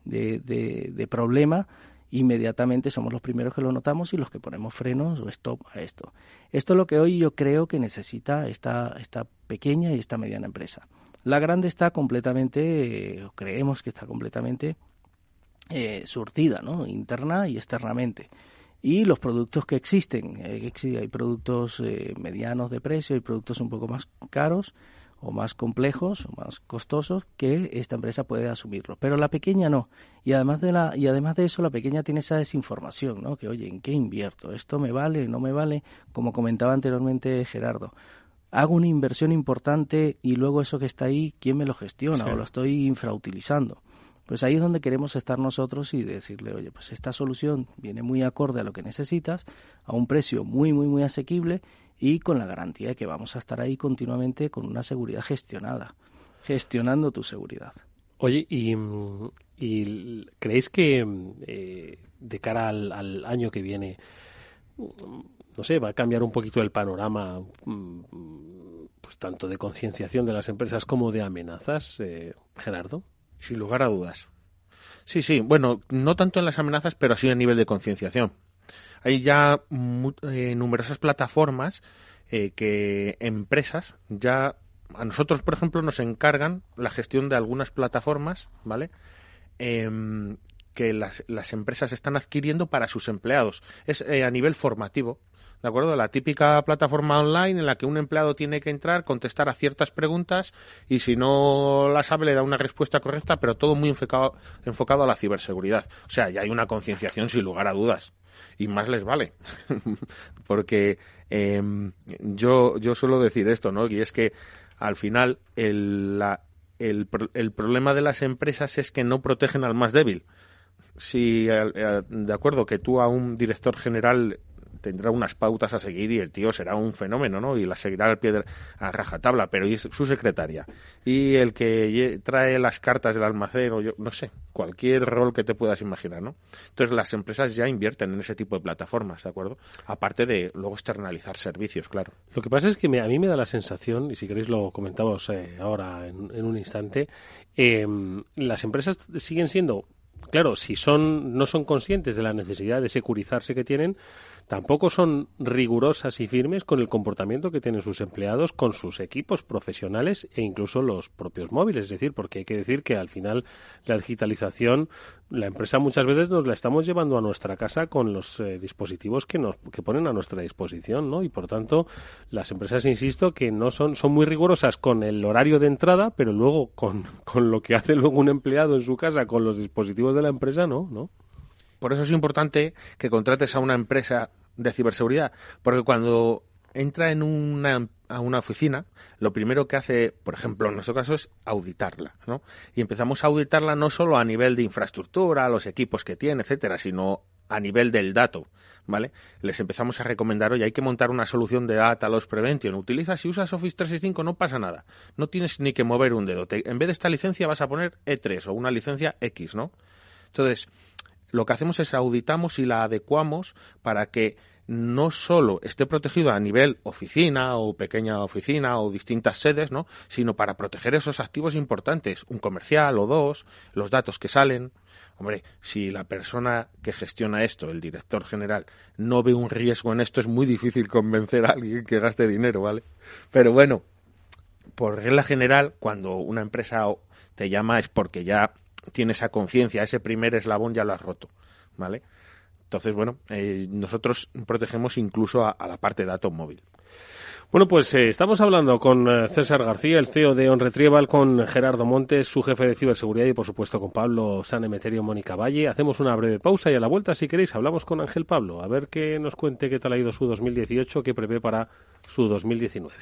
de, problema, inmediatamente somos los primeros que lo notamos y los que ponemos frenos o stop a esto. Esto es lo que hoy yo creo que necesita esta, esta pequeña y esta mediana empresa. La grande está completamente, eh, creemos que está completamente eh, surtida, ¿no? Interna y externamente. Y los productos que existen, eh, hay productos medianos de precio, hay productos un poco más caros o más complejos o más costosos que esta empresa puede asumirlo, pero la pequeña no. Y además de la y además de eso la pequeña tiene esa desinformación, ¿no? Que oye, ¿en qué invierto? ¿Esto me vale? ¿No me vale? Como comentaba anteriormente Gerardo hago una inversión importante y luego eso que está ahí, ¿quién me lo gestiona? O lo estoy infrautilizando. Pues ahí es donde queremos estar nosotros y decirle, oye, pues esta solución viene muy acorde a lo que necesitas, a un precio muy, muy, muy asequible y con la garantía de que vamos a estar ahí continuamente con una seguridad gestionada, gestionando tu seguridad. Oye, ¿y, creéis que eh, de cara al año que viene no sé, va a cambiar un poquito el panorama, mm, pues tanto de concienciación de las empresas como de amenazas, eh, Gerardo. Sin lugar a dudas. Sí, sí, bueno, no tanto en las amenazas, pero sí a nivel de concienciación. Hay ya eh, numerosas plataformas eh, que empresas ya a nosotros, por ejemplo, nos encargan la gestión de algunas plataformas, ¿vale? Em, que las, las, empresas están adquiriendo para sus empleados. Es a nivel formativo. ¿De acuerdo? La típica plataforma online en la que un empleado tiene que entrar, contestar a ciertas preguntas y si no la sabe le da una respuesta correcta, pero todo muy enfocado, enfocado a la ciberseguridad. O sea, ya hay una concienciación sin lugar a dudas y más les vale. Porque em, yo, yo suelo decir esto, ¿no? Y es que al final el, la, el, el problema de las empresas es que no protegen al más débil si de acuerdo que tú a un director general tendrá unas pautas a seguir y el tío será un fenómeno, ¿no? Y la seguirá al pie de a rajatabla, pero es su secretaria. Y el que trae las cartas del almacén, o yo, no sé, cualquier rol que te puedas imaginar, ¿no? Entonces las empresas ya invierten en ese tipo de plataformas, ¿de acuerdo? Aparte de luego externalizar servicios, claro. Lo que pasa es que a mí me da la sensación, y si queréis lo comentamos eh, ahora en, un instante, eh, las empresas siguen siendo claro, si son no son conscientes de la necesidad de securizarse que tienen, tampoco son rigurosas y firmes con el comportamiento que tienen sus empleados con sus equipos profesionales e incluso los propios móviles. Es decir, porque hay que decir que al final la digitalización, la empresa muchas veces nos la estamos llevando a nuestra casa con los eh, dispositivos que nos que ponen a nuestra disposición, ¿no? Y por tanto, las empresas, insisto, que no son, son muy rigurosas con el horario de entrada, pero luego con, con lo que hace luego un empleado en su casa con los dispositivos de la empresa, no, ¿no? Por eso es importante que contrates a una empresa de ciberseguridad, porque cuando entra en una, a una oficina, lo primero que hace, por ejemplo, en nuestro caso, es auditarla, ¿no? Y empezamos a auditarla no solo a nivel de infraestructura, los equipos que tiene, etcétera, sino a nivel del dato, ¿vale? Les empezamos a recomendar, oye, hay que montar una solución de data loss prevention. Utiliza, si usas Office 365 no pasa nada. No tienes ni que mover un dedo. en vez de esta licencia vas a poner E3 o una licencia X, ¿no? Entonces, lo que hacemos es auditamos y la adecuamos para que no solo esté protegido a nivel oficina o pequeña oficina o distintas sedes, ¿no? sino para proteger esos activos importantes, un comercial o dos, los datos que salen. Hombre, si la persona que gestiona esto, el director general, no ve un riesgo en esto, es muy difícil convencer a alguien que gaste dinero, ¿vale? Pero bueno, por regla general, cuando una empresa te llama es porque ya tiene esa conciencia, ese primer eslabón ya lo has roto, ¿vale? Entonces, bueno, eh, nosotros protegemos incluso a, la parte de datos móvil. Bueno, pues eh, estamos hablando con eh, César García, el CEO de OnRetrieval, con Gerardo Montes, su jefe de ciberseguridad y, por supuesto, con Pablo Sanemeterio Mónica Valle. Hacemos una breve pausa y a la vuelta, si queréis, hablamos con Ángel Pablo, a ver qué nos cuente qué tal ha ido su 2018, qué prevé para su 2019.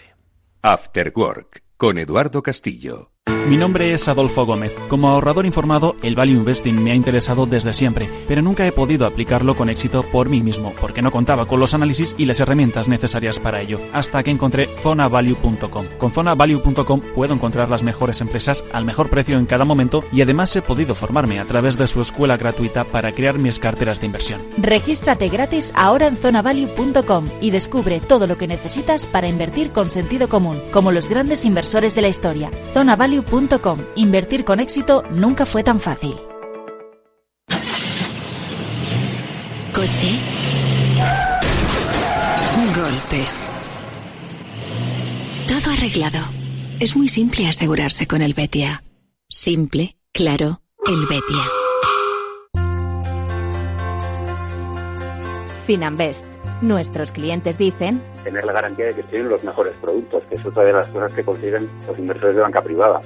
After Work, con Eduardo Castillo. Mi nombre es Adolfo Gómez. Como ahorrador informado, el value investing me ha interesado desde siempre, pero nunca he podido aplicarlo con éxito por mí mismo, porque no contaba con los análisis y las herramientas necesarias para ello, hasta que encontré zonavalue.com. Con zonavalue.com puedo encontrar las mejores empresas al mejor precio en cada momento y además he podido formarme a través de su escuela gratuita para crear mis carteras de inversión. Regístrate gratis ahora en zonavalue.com y descubre todo lo que necesitas para invertir con sentido común, como los grandes inversores de la historia. Zonavalue Invertir con éxito nunca fue tan fácil. Coche. Golpe. Todo arreglado. Es muy simple asegurarse con el Betia. Simple, claro, el Betia. Finambest. Nuestros clientes dicen tener la garantía de que tienen los mejores productos, que es otra de las cosas que consiguen los inversores de banca privada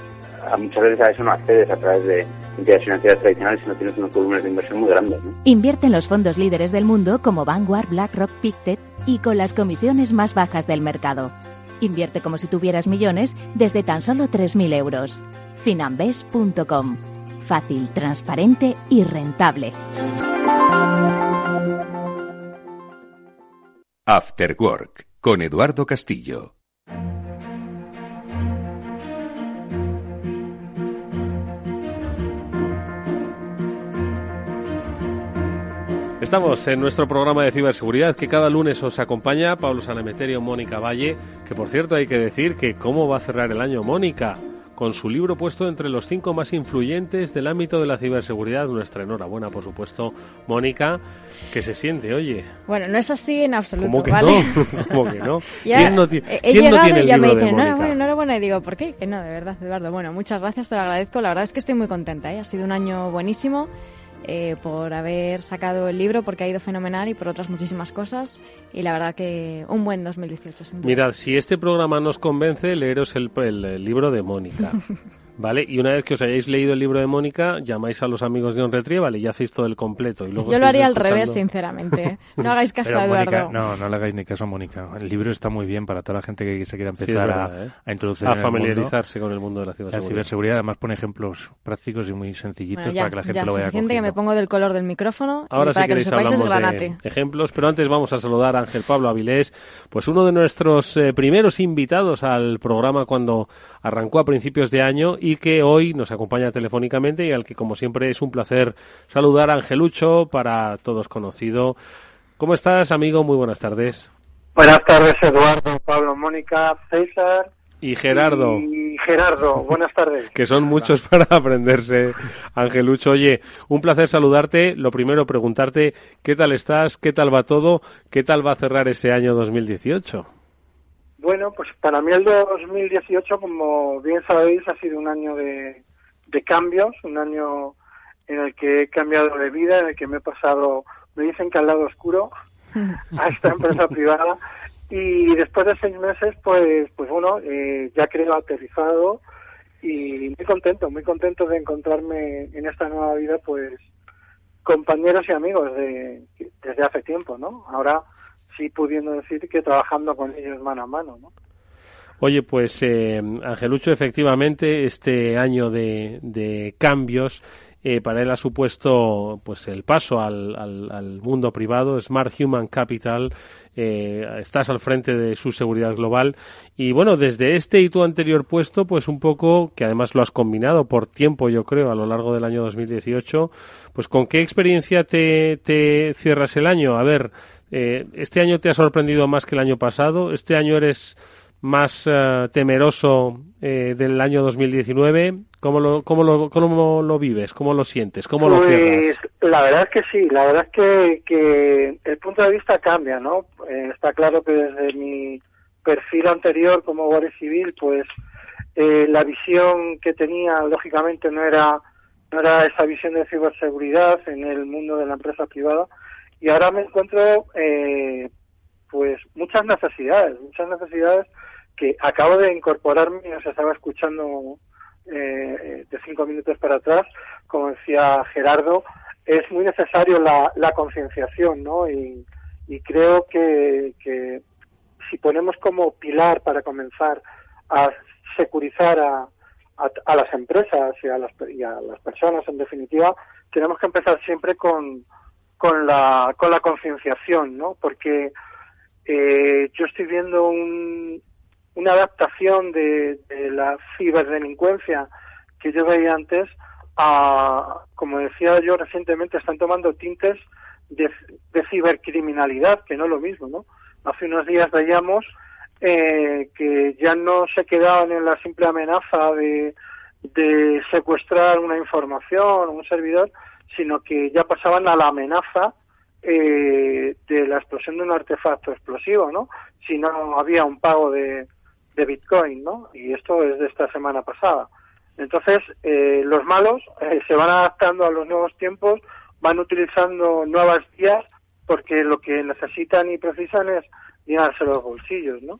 muchas veces a eso no accedes a través de entidades financieras tradicionales si no tienes unos volúmenes de inversión muy grandes. Invierte en los fondos líderes del mundo como Vanguard, BlackRock, Pictet y con las comisiones más bajas del mercado. Invierte como si tuvieras millones desde tan solo 3.000 euros. Finambes.com. Fácil, transparente y rentable. After Work con Eduardo Castillo. Estamos en nuestro programa de ciberseguridad que cada lunes os acompaña Pablo Sanemeterio, Mónica Valle, que por cierto hay que decir que cómo va a cerrar el año Mónica con su libro puesto entre los cinco más influyentes del ámbito de la ciberseguridad. Nuestra enhorabuena, por supuesto, Mónica, que se siente, oye. Bueno, no es así en absoluto, ¿Cómo que ¿vale? no? ¿Cómo que no? ¿Quién no, tiene y ya me dicen, enhorabuena, enhorabuena, y digo, ¿por qué? Que no, de verdad, Eduardo. Bueno, muchas gracias, te lo agradezco. La verdad es que estoy muy contenta, ¿eh? ha sido un año buenísimo. Eh, por haber sacado el libro porque ha ido fenomenal y por otras muchísimas cosas. Y la verdad que un buen 2018. Sin Mirad, si este programa nos convence, leeros el, el libro de Mónica. ¿Vale? Y una vez que os hayáis leído el libro de Mónica, llamáis a los amigos de On Retrieval y ya hacéis todo el completo. Y luego Yo lo haría al revés, sinceramente. ¿eh? No hagáis caso a Eduardo. no, no le hagáis ni caso a Mónica. El libro está muy bien para toda la gente que se quiera empezar a, ¿eh? a, introducir a familiarizarse con el mundo de la ciberseguridad. La ciberseguridad además pone ejemplos prácticos y muy sencillitos para que la gente ya, lo vaya suficiente que me pongo del color del micrófono Ahora y para que lo sepáis es granate. ejemplos, pero antes vamos a saludar a Ángel Pablo Avilés, pues uno de nuestros eh, primeros invitados al programa cuando arrancó a principios de año y que hoy nos acompaña telefónicamente y al que, como siempre, es un placer saludar a Angelucho, para todos conocido. ¿Cómo estás, amigo? Muy buenas tardes. Buenas tardes, Eduardo, Pablo, Mónica, César. Y Gerardo. Y Gerardo, buenas tardes. que son muchos para aprenderse, Angelucho. Oye, un placer saludarte. Lo primero, preguntarte qué tal estás, qué tal va todo, qué tal va a cerrar ese año 2018. Bueno, pues para mí el 2018, como bien sabéis, ha sido un año de, cambios, un año en el que he cambiado de vida, en el que me he pasado, me dicen que al lado oscuro, a esta empresa privada. Y después de seis meses, pues, pues bueno, eh, ya creo aterrizado y muy contento, muy contento de encontrarme en esta nueva vida, pues compañeros y amigos de, desde hace tiempo, ¿no? Ahora sí pudiendo decir que trabajando con ellos mano a mano, ¿no? Oye, pues eh, Angelucho, efectivamente, este año de, cambios eh, para él ha supuesto pues el paso al, al, mundo privado, Smart Human Capital, eh, estás al frente de su seguridad global y bueno, desde este y tu anterior puesto, pues un poco, que además lo has combinado por tiempo yo creo a lo largo del año 2018, pues con qué experiencia te, te cierras el año. A ver, eh, este año te ha sorprendido más que el año pasado, este año eres más eh, temeroso eh, del año 2019? ¿Cómo lo, cómo, lo, ¿Cómo lo vives? ¿Cómo lo sientes? ¿Cómo lo cierras? Pues, la verdad es que sí, la verdad es que, que el punto de vista cambia, ¿no? Eh, está claro que desde mi perfil anterior como guardia civil, pues la visión que tenía, lógicamente, no era, no era esa visión de ciberseguridad en el mundo de la empresa privada, y ahora me encuentro pues muchas necesidades, muchas necesidades que acabo de incorporarme, o sea, estaba escuchando eh, de cinco minutos para atrás, como decía Gerardo, es muy necesario la, la concienciación, ¿no? Y, creo que, que, si ponemos como pilar para comenzar a securizar a, a, las empresas y a las, y a las personas, en definitiva, tenemos que empezar siempre con, con la, con la concienciación, ¿no? Porque eh, yo estoy viendo un, una adaptación de, la ciberdelincuencia que yo veía antes a, como decía yo recientemente, están tomando tintes de, cibercriminalidad, que no es lo mismo, ¿no? Hace unos días veíamos eh, que ya no se quedaban en la simple amenaza de, de secuestrar una información o un servidor, sino que ya pasaban a la amenaza eh, de la explosión de un artefacto explosivo, ¿no? Si no había un pago de, de Bitcoin, ¿no? Y esto es de esta semana pasada. Entonces, eh, los malos eh, se van adaptando a los nuevos tiempos, van utilizando nuevas vías porque lo que necesitan y precisan es llenarse los bolsillos, ¿no?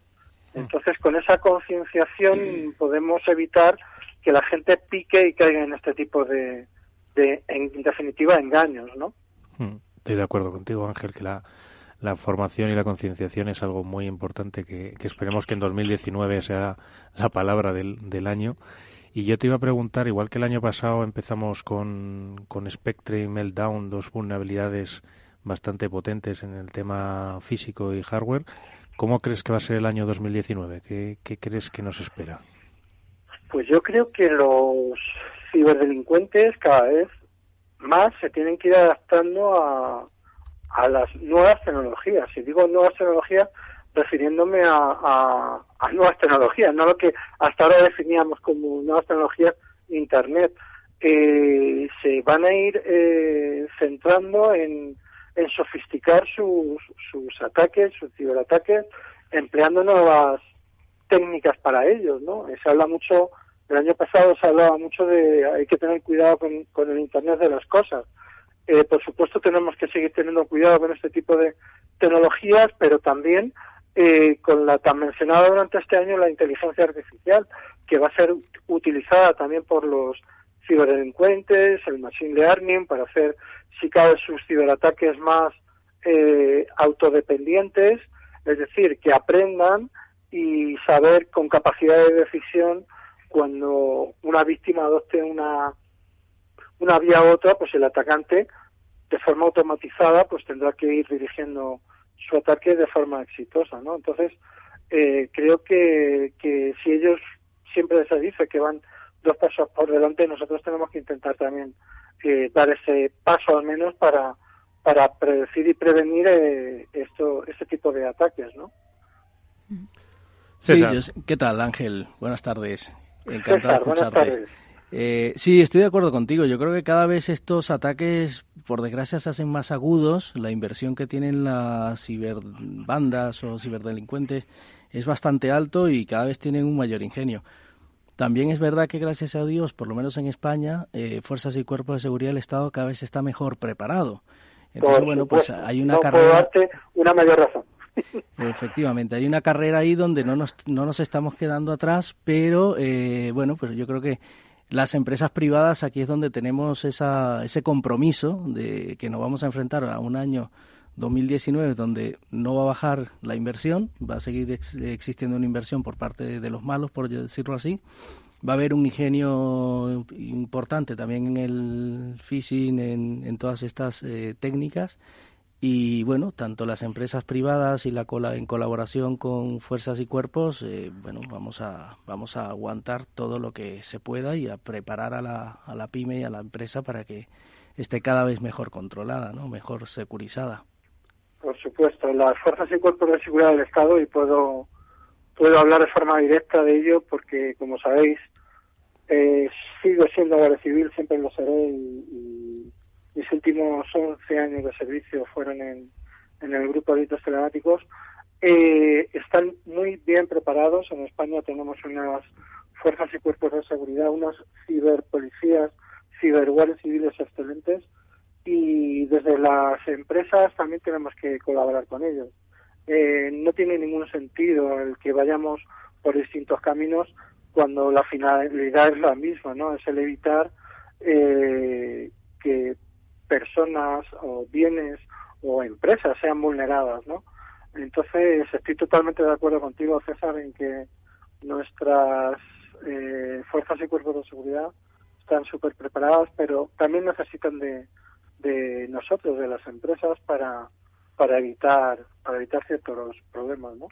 Mm. Entonces, con esa concienciación podemos evitar que la gente pique y caiga en este tipo de, de en definitiva, engaños, ¿no? Mm. Estoy de acuerdo contigo, Ángel, que la, la formación y la concienciación es algo muy importante que, esperemos que en 2019 sea la palabra del, del, año. Y yo te iba a preguntar, igual que el año pasado empezamos con, con Spectre y Meltdown, dos vulnerabilidades bastante potentes en el tema físico y hardware, ¿cómo crees que va a ser el año 2019? ¿Qué, qué crees que nos espera? Pues yo creo que los ciberdelincuentes cada vez más se tienen que ir adaptando a, a las nuevas tecnologías. Si digo nuevas tecnologías, refiriéndome a, nuevas tecnologías, no lo que hasta ahora definíamos como nuevas tecnologías Internet. Eh, se van a ir eh, centrando en, en sofisticar sus, sus ataques, sus ciberataques, empleando nuevas técnicas para ellos, ¿no? Se habla mucho, el año pasado se hablaba mucho de hay que tener cuidado con, el Internet de las cosas. Eh, por supuesto, tenemos que seguir teniendo cuidado con este tipo de tecnologías, pero también eh, con la tan mencionada durante este año la inteligencia artificial, que va a ser utilizada también por los ciberdelincuentes, el machine learning, para hacer, si cabe, sus ciberataques más eh, autodependientes, es decir, que aprendan y saber con capacidad de decisión cuando una víctima adopte una una vía u otra, pues el atacante de forma automatizada pues tendrá que ir dirigiendo su ataque de forma exitosa, ¿no? Entonces, eh, creo que, que si ellos siempre se dice que van dos pasos por delante, nosotros tenemos que intentar también eh, dar ese paso al menos para, para predecir y prevenir eh, esto, este tipo de ataques, ¿no? Sí, ¿qué tal, Ángel? Buenas tardes. Encantado de escucharte. Eh, sí, estoy de acuerdo contigo. Yo creo que cada vez estos ataques, por desgracia, se hacen más agudos. La inversión que tienen las ciberbandas o ciberdelincuentes es bastante alto y cada vez tienen un mayor ingenio. También es verdad que gracias a Dios, por lo menos en España, eh, fuerzas y cuerpos de seguridad del Estado cada vez está mejor preparado. Entonces, bueno, pues hay una carrera. una mayor razón. Efectivamente, hay una carrera ahí donde no nos, no nos estamos quedando atrás, pero eh, bueno, pues yo creo que las empresas privadas aquí es donde tenemos esa, ese compromiso de que nos vamos a enfrentar a un año 2019 donde no va a bajar la inversión, va a seguir existiendo una inversión por parte de, los malos, por decirlo así, Va a haber un ingenio importante también en el phishing, en, todas estas eh, técnicas. Y bueno, tanto las empresas privadas y la cola en colaboración con fuerzas y cuerpos, eh, bueno, vamos a, vamos a aguantar todo lo que se pueda y a preparar a la, a la pyme y a la empresa para que esté cada vez mejor controlada, ¿no? mejor securizada. Por supuesto, las fuerzas y cuerpos de seguridad del Estado, y puedo, puedo hablar de forma directa de ello porque, como sabéis, eh, sigo siendo guardia civil, siempre lo seré y, mis últimos 11 años de servicio fueron en, en el grupo de delitos telemáticos. Eh, están muy bien preparados. En España tenemos unas fuerzas y cuerpos de seguridad, unas ciberpolicías, ciberguardias civiles excelentes y desde las empresas también tenemos que colaborar con ellos. Eh, no tiene ningún sentido el que vayamos por distintos caminos cuando la finalidad es la misma, ¿no? Es el evitar eh, que personas o bienes o empresas sean vulneradas, ¿no? Entonces, estoy totalmente de acuerdo contigo, César, en que nuestras eh, fuerzas y cuerpos de seguridad están súper preparadas, pero también necesitan de, de nosotros, de las empresas, para, para evitar para evitar ciertos problemas, ¿no?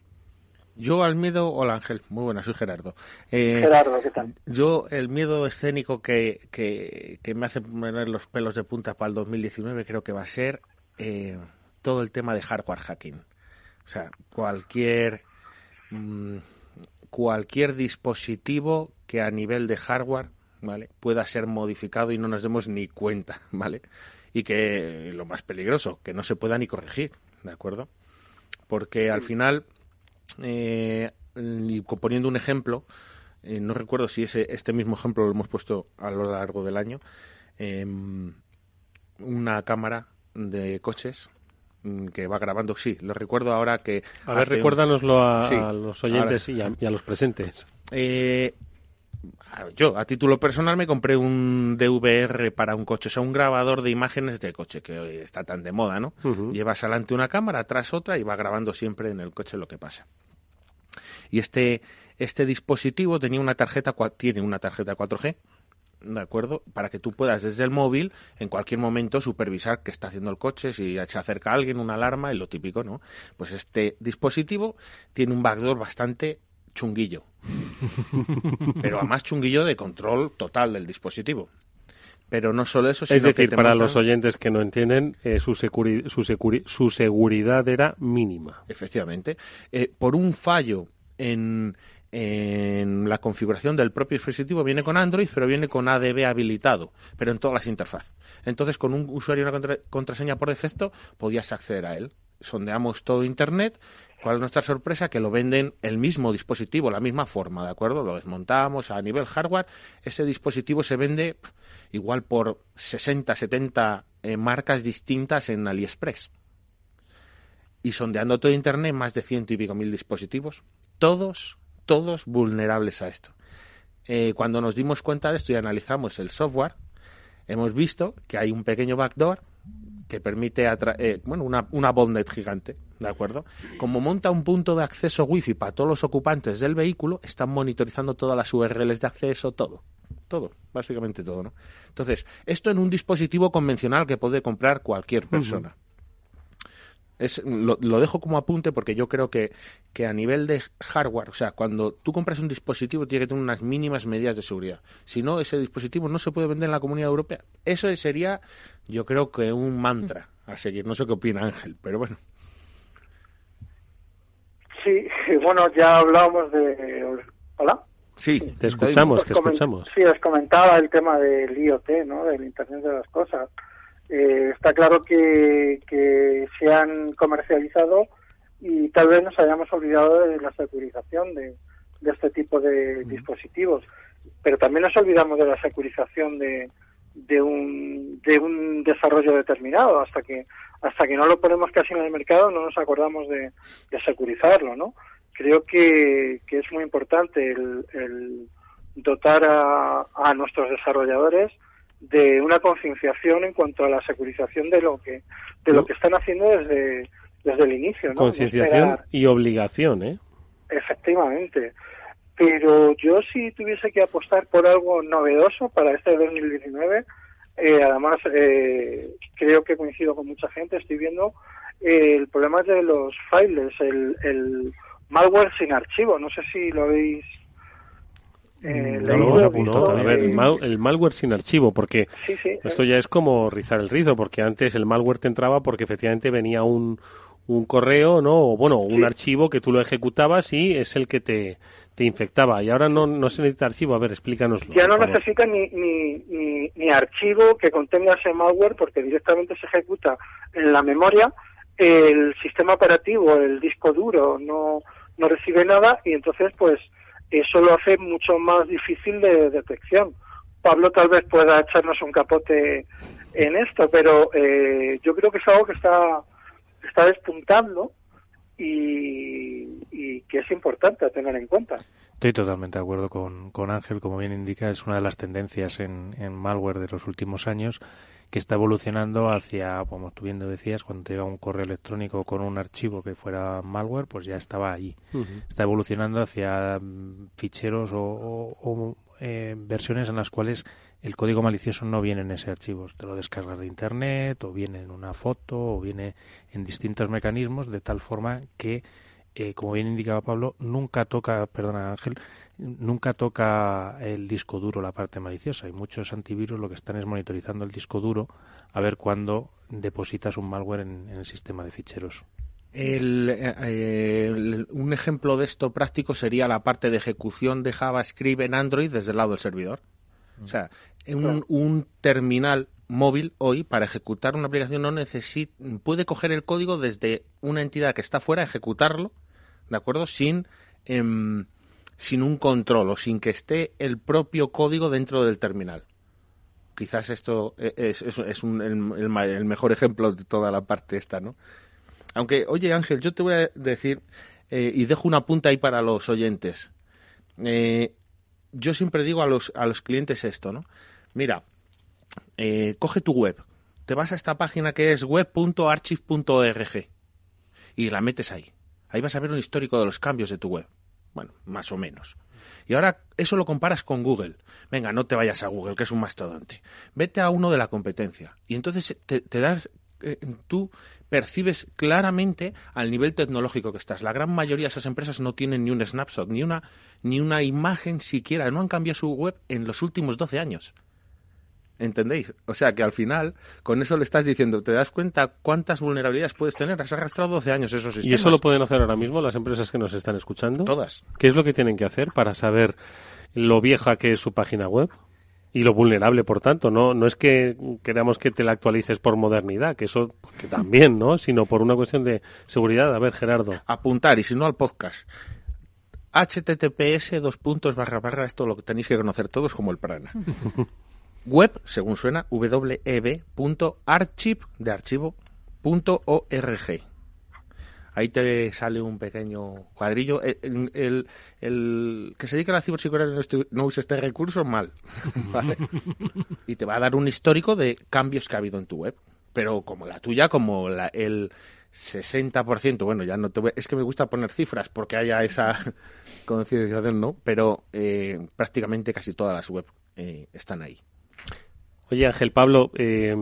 Yo al miedo, hola Ángel, muy buena, soy Gerardo. Eh, Gerardo, ¿qué tal? Yo el miedo escénico que, que, que, me hace poner los pelos de punta para el 2019 creo que va a ser eh, todo el tema de hardware hacking. O sea, cualquier mm, cualquier dispositivo que a nivel de hardware, ¿vale? pueda ser modificado y no nos demos ni cuenta, ¿vale? Y que lo más peligroso, que no se pueda ni corregir, ¿de acuerdo? Porque al final eh, y poniendo un ejemplo, eh, no recuerdo si ese, este mismo ejemplo lo hemos puesto a lo largo del año, em, una cámara de coches mm, que va grabando, sí, lo recuerdo ahora que... A ver, recuérdanoslo a, los oyentes y, a, los presentes. Eh, yo, a título personal, me compré un DVR para un coche, o sea, un grabador de imágenes de coche, que hoy está tan de moda, ¿no? Llevas adelante una cámara, atrás otra y va grabando siempre en el coche lo que pasa. Y este, este dispositivo tenía una tarjeta, tiene una tarjeta 4G, ¿de acuerdo? Para que tú puedas desde el móvil en cualquier momento supervisar qué está haciendo el coche, si se acerca alguien, una alarma, y lo típico, ¿no? Pues este dispositivo tiene un backdoor bastante chunguillo. Pero además chunguillo de control total del dispositivo. Pero no solo eso, sino Es decir, para los oyentes que no entienden, eh, su, su, seguridad era mínima. Efectivamente. Eh, por un fallo en, en la configuración del propio dispositivo viene con Android, pero viene con ADB habilitado, pero en todas las interfaces. Entonces, con un usuario y una contraseña por defecto, podías acceder a él. Sondeamos todo Internet ¿Cuál es nuestra sorpresa? Que lo venden el mismo dispositivo, la misma forma, ¿de acuerdo? Lo desmontamos a nivel hardware. Ese dispositivo se vende igual por 60, 70 eh, marcas distintas en AliExpress. Y sondeando todo Internet, más de ciento y pico mil dispositivos. Todos, todos vulnerables a esto. Eh, cuando nos dimos cuenta de esto y analizamos el software, hemos visto que hay un pequeño backdoor que permite eh, bueno, una, una bondnet gigante, ¿de acuerdo? Como monta un punto de acceso wifi para todos los ocupantes del vehículo, están monitorizando todas las URLs de acceso, todo. Todo, básicamente todo, ¿no? Entonces, esto en un dispositivo convencional que puede comprar cualquier persona. Es, lo, dejo como apunte porque yo creo que, que, a nivel de hardware, o sea, cuando tú compras un dispositivo tiene que tener unas mínimas medidas de seguridad. Si no, ese dispositivo no se puede vender en la comunidad europea. Eso sería, yo creo que un mantra a seguir. No sé qué opina Ángel, pero bueno. Sí, bueno, ya hablábamos de... ¿Hola? Sí, te escuchamos, te escuchamos. Sí, os comentaba el tema del IoT, ¿no? Del Internet de las Cosas. Eh, está claro que, que se han comercializado y tal vez nos hayamos olvidado de la securización de, de este tipo de dispositivos. Pero también nos olvidamos de la securización de, de, un, de un desarrollo determinado. Hasta que, hasta que no lo ponemos casi en el mercado no nos acordamos de, de securizarlo, ¿no? Creo que, que es muy importante el, el dotar a, a nuestros desarrolladores de una concienciación en cuanto a la securización de lo que de lo que están haciendo desde desde el inicio ¿no? concienciación y obligación eh efectivamente pero yo si tuviese que apostar por algo novedoso para este 2019, eh, además eh, creo que coincido con mucha gente, estoy viendo eh, el problema de los files, el, el malware sin archivo, no sé si lo habéis eh, a ver, el, malware sin archivo, porque esto ya es como rizar el rizo, porque antes el malware te entraba porque efectivamente venía un, un correo, ¿no? O bueno, un archivo que tú lo ejecutabas y es el que te, te infectaba. Y ahora no, no se necesita archivo. A ver, explícanoslo. Ya no necesita ni, ni, ni, ni, archivo que contenga ese malware porque directamente se ejecuta en la memoria. El sistema operativo, el disco duro, no, no recibe nada y entonces, pues, eso lo hace mucho más difícil de detección. Pablo tal vez pueda echarnos un capote en esto, pero eh, yo creo que es algo que está, está despuntando y, que es importante tener en cuenta. Estoy totalmente de acuerdo con, con Ángel, como bien indica, es una de las tendencias en, en malware de los últimos años que está evolucionando hacia, como tú bien decías, cuando te llega un correo electrónico con un archivo que fuera malware, pues ya estaba ahí. Está evolucionando hacia mm, ficheros o, eh, versiones en las cuales el código malicioso no viene en ese archivo. Te lo descargas de internet, o viene en una foto, o viene en distintos mecanismos, de tal forma que, eh, como bien indicaba Pablo, nunca toca, perdona Ángel, nunca toca el disco duro la parte maliciosa y muchos antivirus lo que están es monitorizando el disco duro a ver cuándo depositas un malware en, el sistema de ficheros. Eh, un ejemplo de esto práctico sería la parte de ejecución de JavaScript en Android desde el lado del servidor. O sea, un, un terminal móvil hoy para ejecutar una aplicación no necesita puede coger el código desde una entidad que está fuera ejecutarlo de acuerdo sin em, sin un control o sin que esté el propio código dentro del terminal. Quizás esto e, es, es, un, el, mejor ejemplo de toda la parte esta, ¿no? Aunque, oye Ángel, yo te voy a decir, eh, y dejo una punta ahí para los oyentes. Eh, yo siempre digo a los, a los clientes esto, ¿no? Mira, eh, coge tu web, te vas a esta página que es web.archive.org y la metes ahí. Ahí vas a ver un histórico de los cambios de tu web. Bueno, más o menos. Y ahora eso lo comparas con Google. Venga, no te vayas a Google, que es un mastodonte. Vete a uno de la competencia. Y entonces te, das, eh, tú percibes claramente al nivel tecnológico que estás. La gran mayoría de esas empresas no tienen ni un snapshot, ni una, ni una imagen siquiera. No han cambiado su web en los últimos 12 años. ¿Entendéis? O sea que al final, con eso le estás diciendo, ¿te das cuenta cuántas vulnerabilidades puedes tener? Has arrastrado 12 años esos sistemas. ¿Y eso lo pueden hacer ahora mismo las empresas que nos están escuchando? Todas. ¿Qué es lo que tienen que hacer para saber lo vieja que es su página web? Y lo vulnerable, por tanto, no, no es que queramos que te la actualices por modernidad, que eso que también, ¿no? Sino por una cuestión de seguridad. A ver, Gerardo. Apuntar, y si no al podcast. https dos puntos barra barra esto lo que tenéis que conocer todos como el prana web, según suena, web.archive de archivo.org. Ahí te sale un pequeño cuadrillo. El, que se dedica a la ciberseguridad no use este recurso, mal. y te va a dar un histórico de cambios que ha habido en tu web. Pero como la tuya, como la, el 60%, bueno, ya no te voy, es que me gusta poner cifras porque haya esa concienciación, ¿no? Pero eh, prácticamente casi todas las webs eh, están ahí. Oye, Ángel Pablo, eh,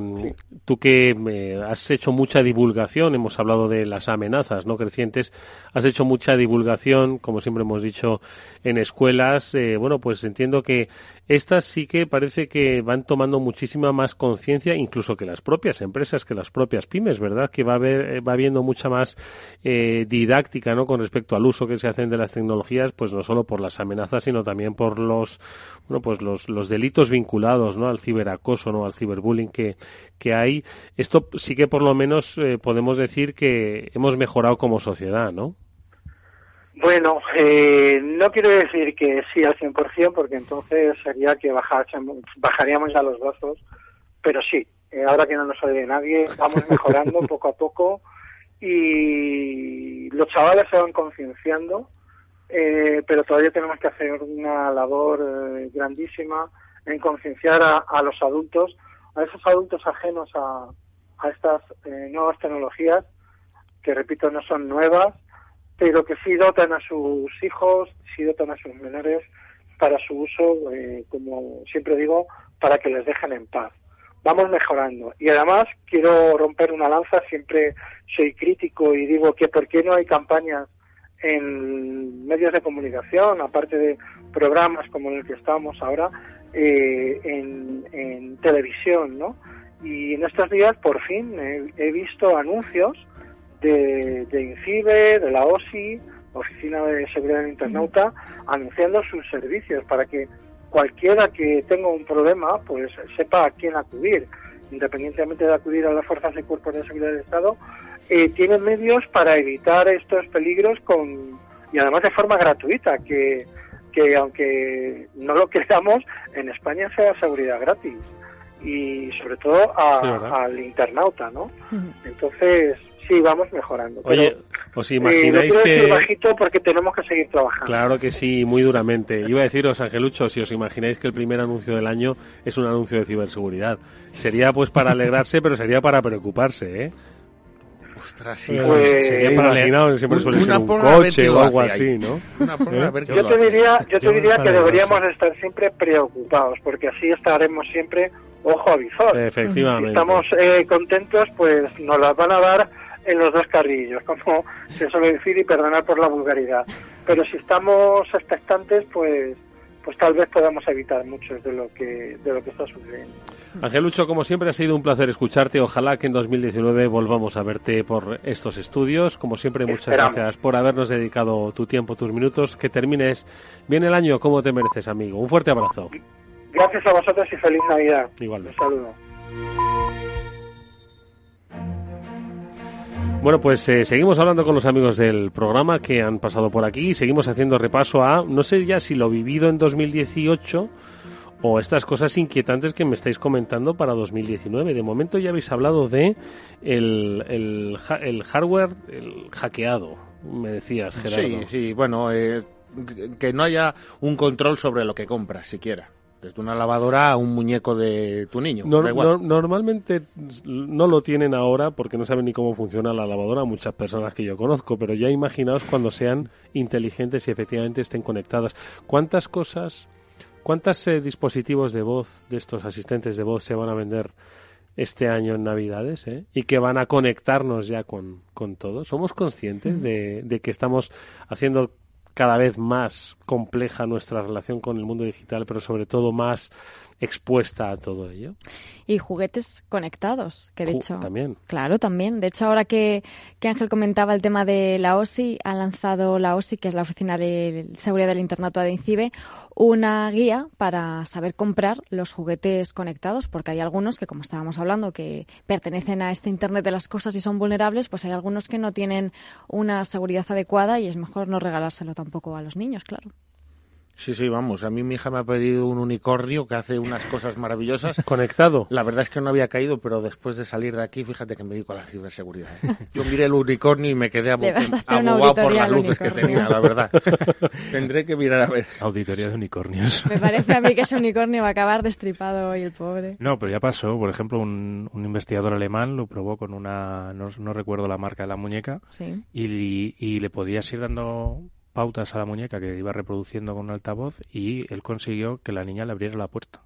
tú que eh, has hecho mucha divulgación, hemos hablado de las amenazas no crecientes, has hecho mucha divulgación, como siempre hemos dicho, en escuelas. Eh, bueno, pues entiendo que estas sí que parece que van tomando muchísima más conciencia, incluso que las propias empresas, que las propias pymes, ¿verdad? Que va a haber, va habiendo mucha más didáctica, ¿no? Con respecto al uso que se hacen de las tecnologías, pues no solo por las amenazas, sino también por los, bueno, pues los, los delitos vinculados, ¿no? Al ciberacoso no al ciberbullying que, que hay, esto sí que por lo menos eh, podemos decir que hemos mejorado como sociedad, ¿no? Bueno, eh, no quiero decir que sí al 100%, porque entonces sería que bajaríamos ya los brazos, pero sí, eh, ahora que no nos oye nadie, vamos mejorando poco a poco y los chavales se van concienciando, pero todavía tenemos que hacer una labor grandísima en concienciar a, los adultos, a esos adultos ajenos a, estas eh, nuevas tecnologías, que repito, no son nuevas, pero que sí dotan a sus hijos, sí dotan a sus menores para su uso, eh, como siempre digo, para que les dejen en paz. Vamos mejorando. Y además quiero romper una lanza, siempre soy crítico y digo que por qué no hay campañas en medios de comunicación, aparte de programas como el que estamos ahora, eh, en, en, televisión, ¿no? Y en estos días, por fin, he, visto anuncios de, de INCIBE, de la OSI, Oficina de Seguridad del Internauta, anunciando sus servicios para que cualquiera que tenga un problema, pues sepa a quién acudir, independientemente de acudir a las fuerzas y cuerpos de seguridad del Estado, eh, tienen medios para evitar estos peligros con y además de forma gratuita, que, que aunque no lo creamos, en España sea seguridad gratis. Y sobre todo al internauta, ¿no? Entonces, sí, vamos mejorando. Oye, ¿os imagináis eh, que...? bajito porque tenemos que seguir trabajando. Claro que sí, muy duramente. Iba a deciros, Angelucho, si os imagináis que el primer anuncio del año es un anuncio de ciberseguridad. Sería pues para alegrarse, pero sería para preocuparse, ¿eh? Ostras, sí, pues, sería para alegrarse, siempre suele ser un coche o algo así, ¿no? ¿Eh? yo te diría, yo te diría que deberíamos estar siempre preocupados, porque así estaremos siempre ojo a visor. Efectivamente. Si estamos eh, contentos, pues nos las van a dar en los dos carrillos, como se suele decir, y perdonar por la vulgaridad. Pero si estamos expectantes, pues pues tal vez podamos evitar mucho de lo que de lo que está sucediendo. Angelucho, como siempre ha sido un placer escucharte. Ojalá que en 2019 volvamos a verte por estos estudios. Como siempre, muchas gracias por habernos dedicado tu tiempo, tus minutos. Que termines bien el año como te mereces, amigo. Un fuerte abrazo. Gracias a vosotros y feliz Navidad. Igualmente. Un saludo. Bueno, pues eh, seguimos hablando con los amigos del programa que han pasado por aquí y seguimos haciendo repaso a, no sé ya si lo vivido en 2018 o estas cosas inquietantes que me estáis comentando para 2019. De momento ya habéis hablado de el, el, hardware el hackeado, me decías, Gerardo. Sí, sí, bueno, eh, que no haya un control sobre lo que compras siquiera. Desde una lavadora a un muñeco de tu niño. normalmente no lo tienen ahora porque no saben ni cómo funciona la lavadora muchas personas que yo conozco, pero ya imaginaos cuando sean inteligentes y efectivamente estén conectadas. ¿Cuántas cosas, cuántos eh, dispositivos de voz de estos asistentes de voz se van a vender este año en Navidades eh? y que van a conectarnos ya con, con todo? ¿Somos conscientes de, de que estamos haciendo cada vez más compleja nuestra relación con el mundo digital, pero sobre todo más expuesta a todo ello. Y juguetes conectados, que de hecho... También. Claro, también. De hecho, ahora que, que, Ángel comentaba el tema de la OSI, ha lanzado la OSI, que es la Oficina de Seguridad del Internato de INCIBE, una guía para saber comprar los juguetes conectados, porque hay algunos que, como estábamos hablando, que pertenecen a este Internet de las cosas y son vulnerables, pues hay algunos que no tienen una seguridad adecuada y es mejor no regalárselo tampoco a los niños, claro. Sí, sí, vamos. A mí mi hija me ha pedido un unicornio que hace unas cosas maravillosas. Conectado. La verdad es que no había caído, pero después de salir de aquí, fíjate que me dedico a la ciberseguridad. Yo miré el unicornio y me quedé abogado por las luces que tenía, la verdad. Tendré que mirar a ver. Auditoría de unicornios. Me parece a mí que ese unicornio va a acabar destripado hoy el pobre. No, pero ya pasó. Por ejemplo, un, investigador alemán lo probó con una, no, recuerdo la marca de la muñeca, sí. y, y le podías ir dando pautas a la muñeca que iba reproduciendo con un altavoz y él consiguió que la niña le abriera la puerta.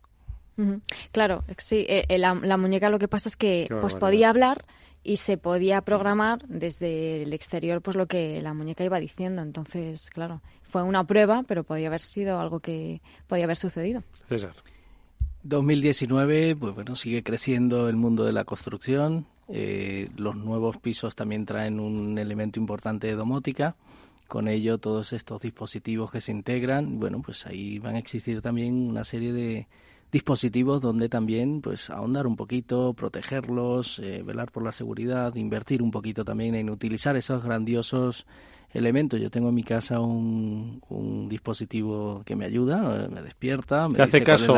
Claro, sí, eh, eh, la, muñeca lo que pasa es que pues podía hablar y se podía programar desde el exterior pues lo que la muñeca iba diciendo. Entonces, claro, fue una prueba, pero podía haber sido algo que podía haber sucedido. César. 2019, pues bueno, sigue creciendo el mundo de la construcción. Eh, los nuevos pisos también traen un elemento importante de domótica con ello todos estos dispositivos que se integran, bueno, pues ahí van a existir también una serie de dispositivos donde también pues ahondar un poquito, protegerlos, eh, velar por la seguridad, invertir un poquito también en utilizar esos grandiosos elementos. Yo tengo en mi casa un, un dispositivo que me ayuda, me despierta, me ¿Te hace caso,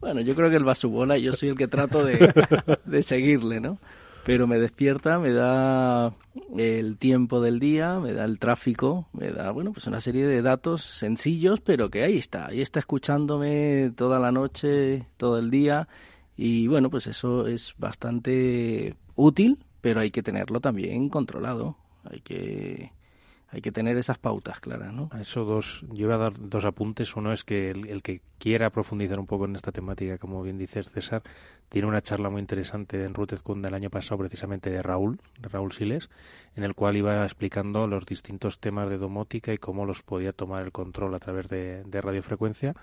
Bueno, yo creo que el va su bola y yo soy el que trato de, de seguirle, ¿no? Pero me despierta, me da el tiempo del día, me da el tráfico, me da, bueno, pues una serie de datos sencillos, pero que ahí está, ahí está escuchándome toda la noche, todo el día, y bueno, pues eso es bastante útil, pero hay que tenerlo también controlado, hay que hay que tener esas pautas claras, ¿no? A eso dos, yo voy a dar dos apuntes. Uno es que el, que quiera profundizar un poco en esta temática, como bien dices, César, tiene una charla muy interesante en Rutezcund del año pasado, precisamente de Raúl, de Raúl Siles, en el cual iba explicando los distintos temas de domótica y cómo los podía tomar el control a través de, de radiofrecuencia.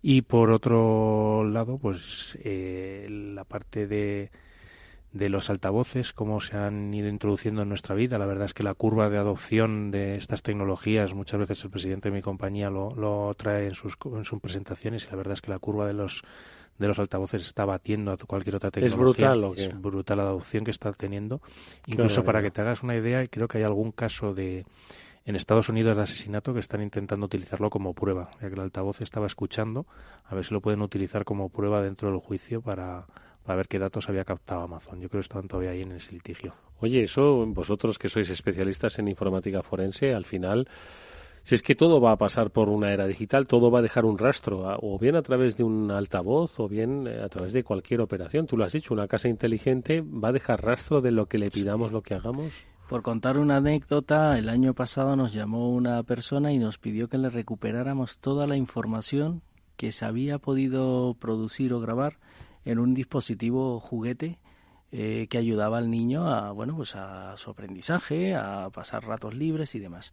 Y por otro lado, pues eh, la parte de de los altavoces, cómo se han ido introduciendo en nuestra vida. La verdad es que la curva de adopción de estas tecnologías, muchas veces el presidente de mi compañía lo, lo trae en sus, en sus presentaciones y la verdad es que la curva de los de los altavoces está batiendo a cualquier otra tecnología. Es brutal, Es brutal la adopción que está teniendo. Incluso para que te hagas una idea, creo que hay algún caso de en Estados Unidos de asesinato que están intentando utilizarlo como prueba, ya que el altavoz estaba escuchando, a ver si lo pueden utilizar como prueba dentro del juicio para a ver qué datos había captado Amazon. Yo creo que estaban todavía ahí en ese litigio. Oye, eso, vosotros que sois especialistas en informática forense, al final, si es que todo va a pasar por una era digital, todo va a dejar un rastro, o bien a través de un altavoz, o bien eh, a través de cualquier operación. Tú lo has dicho, una casa inteligente va a dejar rastro de lo que le pidamos, lo que hagamos. Por contar una anécdota, el año pasado nos llamó una persona y nos pidió que le recuperáramos toda la información que se había podido producir o grabar en un dispositivo juguete eh, que ayudaba al niño a bueno pues a su aprendizaje, a pasar ratos libres y demás.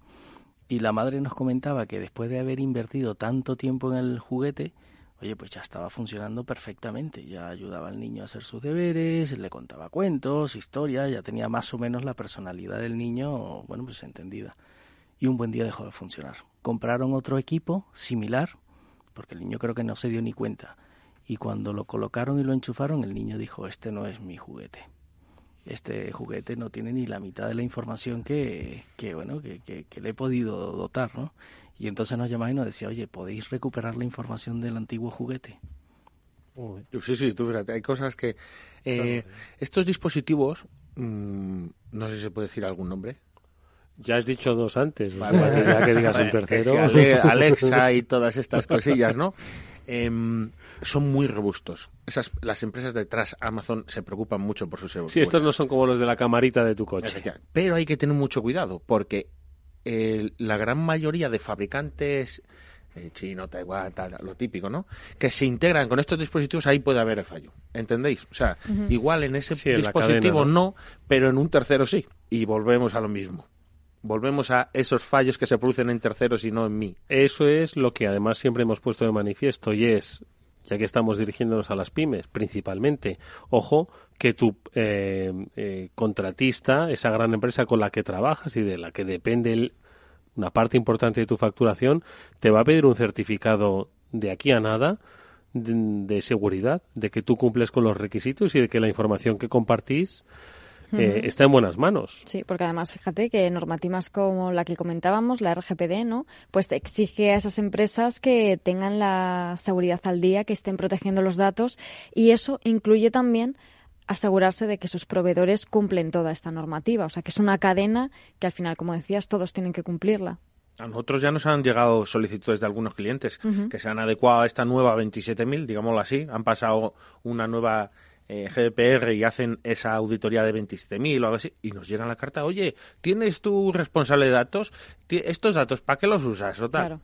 Y la madre nos comentaba que después de haber invertido tanto tiempo en el juguete, oye, pues ya estaba funcionando perfectamente, ya ayudaba al niño a hacer sus deberes, le contaba cuentos, historias, ya tenía más o menos la personalidad del niño, bueno, pues entendida. Y un buen día dejó de funcionar. Compraron otro equipo similar, porque el niño creo que no se dio ni cuenta y cuando lo colocaron y lo enchufaron, el niño dijo, este no es mi juguete. Este juguete no tiene ni la mitad de la información que, que bueno, que, que, le he podido dotar, ¿no? Y entonces nos llamaba y nos decía, oye, ¿podéis recuperar la información del antiguo juguete? Sí, sí, tú fíjate, hay cosas que... Eh, estos dispositivos, mm, no sé si se puede decir algún nombre. Ya has dicho dos antes, ya que digas un tercero. Alexa y todas estas cosillas, ¿no? Em, son muy robustos. Esas, las empresas detrás, Amazon, se preocupan mucho por su seguridad. Sí, estos no son como los de la camarita de tu coche. Pero hay que tener mucho cuidado, porque la gran mayoría de fabricantes eh, chino, Taiwán, lo típico, ¿no? Que se integran con estos dispositivos, ahí puede haber el fallo. ¿Entendéis? O sea, igual en ese dispositivo ¿no? pero en un tercero sí. Y volvemos a lo mismo volvemos a esos fallos que se producen en terceros y no en mí. Eso es lo que además siempre hemos puesto de manifiesto y es, ya que estamos dirigiéndonos a las pymes principalmente, ojo que tu eh, eh, contratista, esa gran empresa con la que trabajas y de la que depende una parte importante de tu facturación, te va a pedir un certificado de aquí a nada de seguridad, de que tú cumples con los requisitos y de que la información que compartís eh, está en buenas manos. Sí, porque además fíjate que normativas como la que comentábamos, la RGPD, ¿no? Pues exige a esas empresas que tengan la seguridad al día, que estén protegiendo los datos y eso incluye también asegurarse de que sus proveedores cumplen toda esta normativa. O sea, que es una cadena que al final, como decías, todos tienen que cumplirla. A nosotros ya nos han llegado solicitudes de algunos clientes que se han adecuado a esta nueva 27.000, digámoslo así. Han pasado una nueva eh, GDPR y hacen esa auditoría de 27.000 o algo así, y nos llegan la carta, oye, ¿tienes tu responsable de datos? ¿Estos datos para qué los usas? O tal?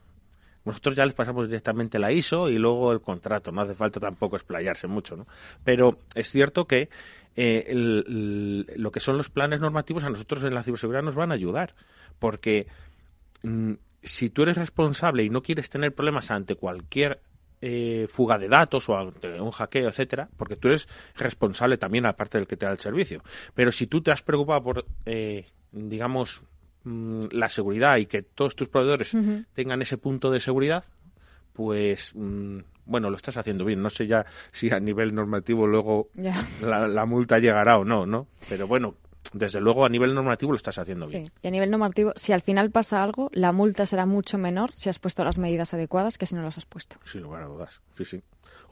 Nosotros ya les pasamos directamente la ISO y luego el contrato, no hace falta tampoco explayarse mucho, ¿no? Pero es cierto que eh, lo que son los planes normativos a nosotros en la ciberseguridad nos van a ayudar, porque mm, si tú eres responsable y no quieres tener problemas ante cualquier eh, fuga de datos o un hackeo, etcétera, porque tú eres responsable también aparte del que te da el servicio. Pero si tú te has preocupado por, eh, digamos, mm, la seguridad y que todos tus proveedores tengan ese punto de seguridad, pues mm, bueno, lo estás haciendo bien. No sé ya si a nivel normativo luego la, la, multa llegará o no, ¿no? Pero bueno, desde luego a nivel normativo lo estás haciendo bien. Y a nivel normativo, si al final pasa algo, la multa será mucho menor si has puesto las medidas adecuadas que si no las has puesto. Sin lugar a dudas. Sí, sí.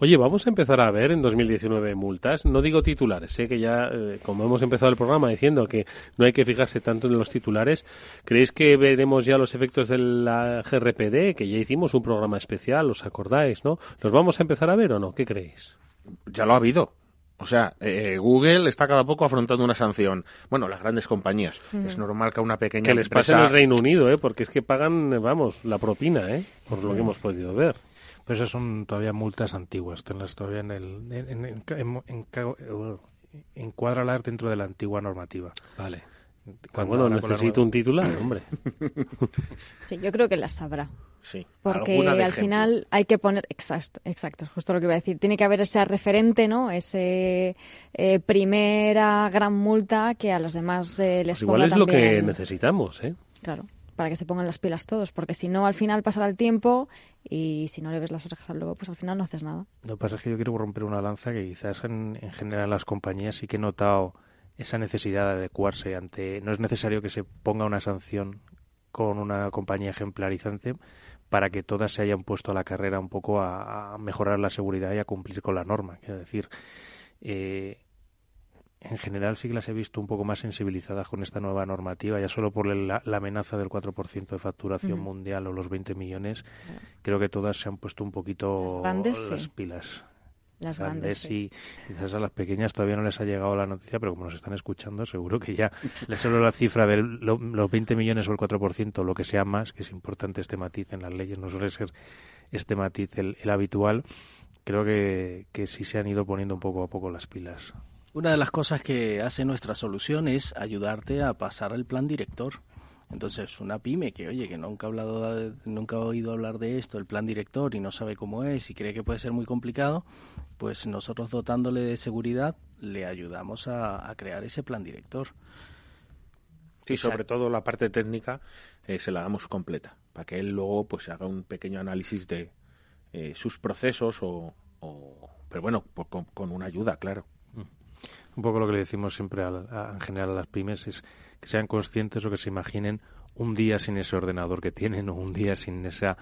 Oye, vamos a empezar a ver en 2019 multas. No digo titulares, sé que ya, eh, como hemos empezado el programa diciendo que no hay que fijarse tanto en los titulares, ¿creéis que veremos ya los efectos de la GRPD? Que ya hicimos un programa especial, ¿os acordáis, no? ¿Los vamos a empezar a ver o no? ¿Qué creéis? Ya lo ha habido O sea, eh, Google está cada poco afrontando una sanción. Bueno, las grandes compañías. Es normal que a una pequeña Que les pase en el Reino Unido, ¿eh? Porque es que pagan, vamos, la propina, ¿eh? Por lo que hemos podido ver. Pero esas son todavía multas antiguas. Tenlas todavía en el... En, en, en, encuadralas dentro de la antigua normativa. Vale. Cuando bueno, necesito un titular, hombre. Sí, yo creo que las sabrá. Sí. Porque al final hay que poner, exacto, exacto, es justo lo que iba a decir. Tiene que haber ese referente, ¿no? Ese eh, primera gran multa que a los demás eh, les pues igual es lo que necesitamos, ¿eh? Claro, para que se pongan las pilas todos, porque si no al final pasará el tiempo y si no le ves las orejas al lobo, pues al final no haces nada. Lo que pasa es que yo quiero romper una lanza que quizás en, en general las compañías sí que he notado esa necesidad de adecuarse ante. No es necesario que se ponga una sanción con una compañía ejemplarizante para que todas se hayan puesto a la carrera un poco a, mejorar la seguridad y a cumplir con la norma. Quiero decir, eh, en general sí que las he visto un poco más sensibilizadas con esta nueva normativa, ya solo por la, amenaza del 4% de facturación mundial o los 20 millones, creo que todas se han puesto un poquito las, pilas. Las grandes, y quizás a las pequeñas todavía no les ha llegado la noticia, pero como nos están escuchando, seguro que ya les solo la cifra de los 20 millones o el 4%, lo que sea más, que es importante este matiz en las leyes, no suele ser este matiz el, habitual, creo que, que sí se han ido poniendo un poco a poco las pilas. Una de las cosas que hace nuestra solución es ayudarte a pasar el plan director. Entonces, una pyme que, oye, que nunca ha, hablado nunca ha oído hablar de esto, el plan director, y no sabe cómo es y cree que puede ser muy complicado, pues nosotros dotándole de seguridad le ayudamos a, crear ese plan director. Sí, sobre todo la parte técnica eh, se la damos completa, para que él luego pues haga un pequeño análisis de eh, sus procesos o, pero bueno, con, con, una ayuda, claro. Mm. Un poco lo que le decimos siempre en general a las pymes es que sean conscientes o que se imaginen un día sin ese ordenador que tienen o un día sin esa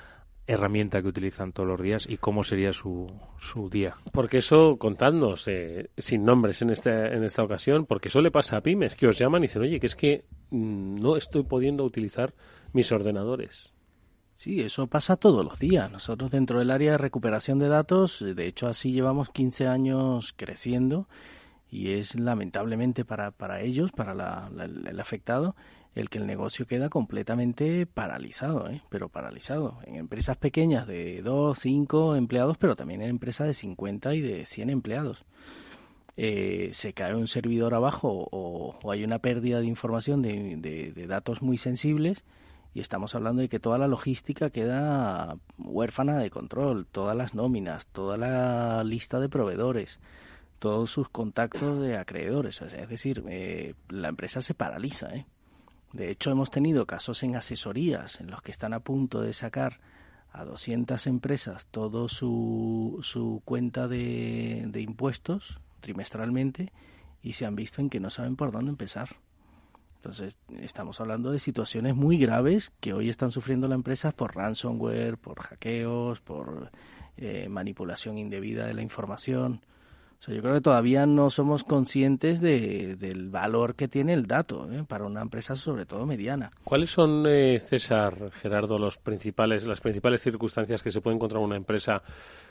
herramienta que utilizan todos los días y cómo sería su, su día. Porque eso, contadnos, sin nombres en esta, en esta ocasión, porque eso le pasa a pymes, que os llaman y dicen, oye, que es que mm, no estoy pudiendo utilizar mis ordenadores. Sí, eso pasa todos los días. Nosotros dentro del área de recuperación de datos, de hecho así llevamos 15 años creciendo y es lamentablemente para, para ellos, para el afectado, el que el negocio queda completamente paralizado, ¿eh? pero paralizado. En empresas pequeñas de 2, 5 empleados, pero también en empresas de 50 y de 100 empleados. Eh, se cae un servidor abajo o, hay una pérdida de información de, de, datos muy sensibles y estamos hablando de que toda la logística queda huérfana de control, todas las nóminas, toda la lista de proveedores, todos sus contactos de acreedores. es decir, eh, la empresa se paraliza. ¿eh? De hecho, hemos tenido casos en asesorías en los que están a punto de sacar a 200 empresas todo su, su cuenta de, de impuestos trimestralmente y se han visto en que no saben por dónde empezar. Entonces, estamos hablando de situaciones muy graves que hoy están sufriendo las empresas por ransomware, por hackeos, por eh, manipulación indebida de la información yo creo que todavía no somos conscientes de, del valor que tiene el dato ¿eh? para una empresa, sobre todo mediana. ¿Cuáles son, eh, César, Gerardo, los principales, las principales circunstancias que se puede encontrar una empresa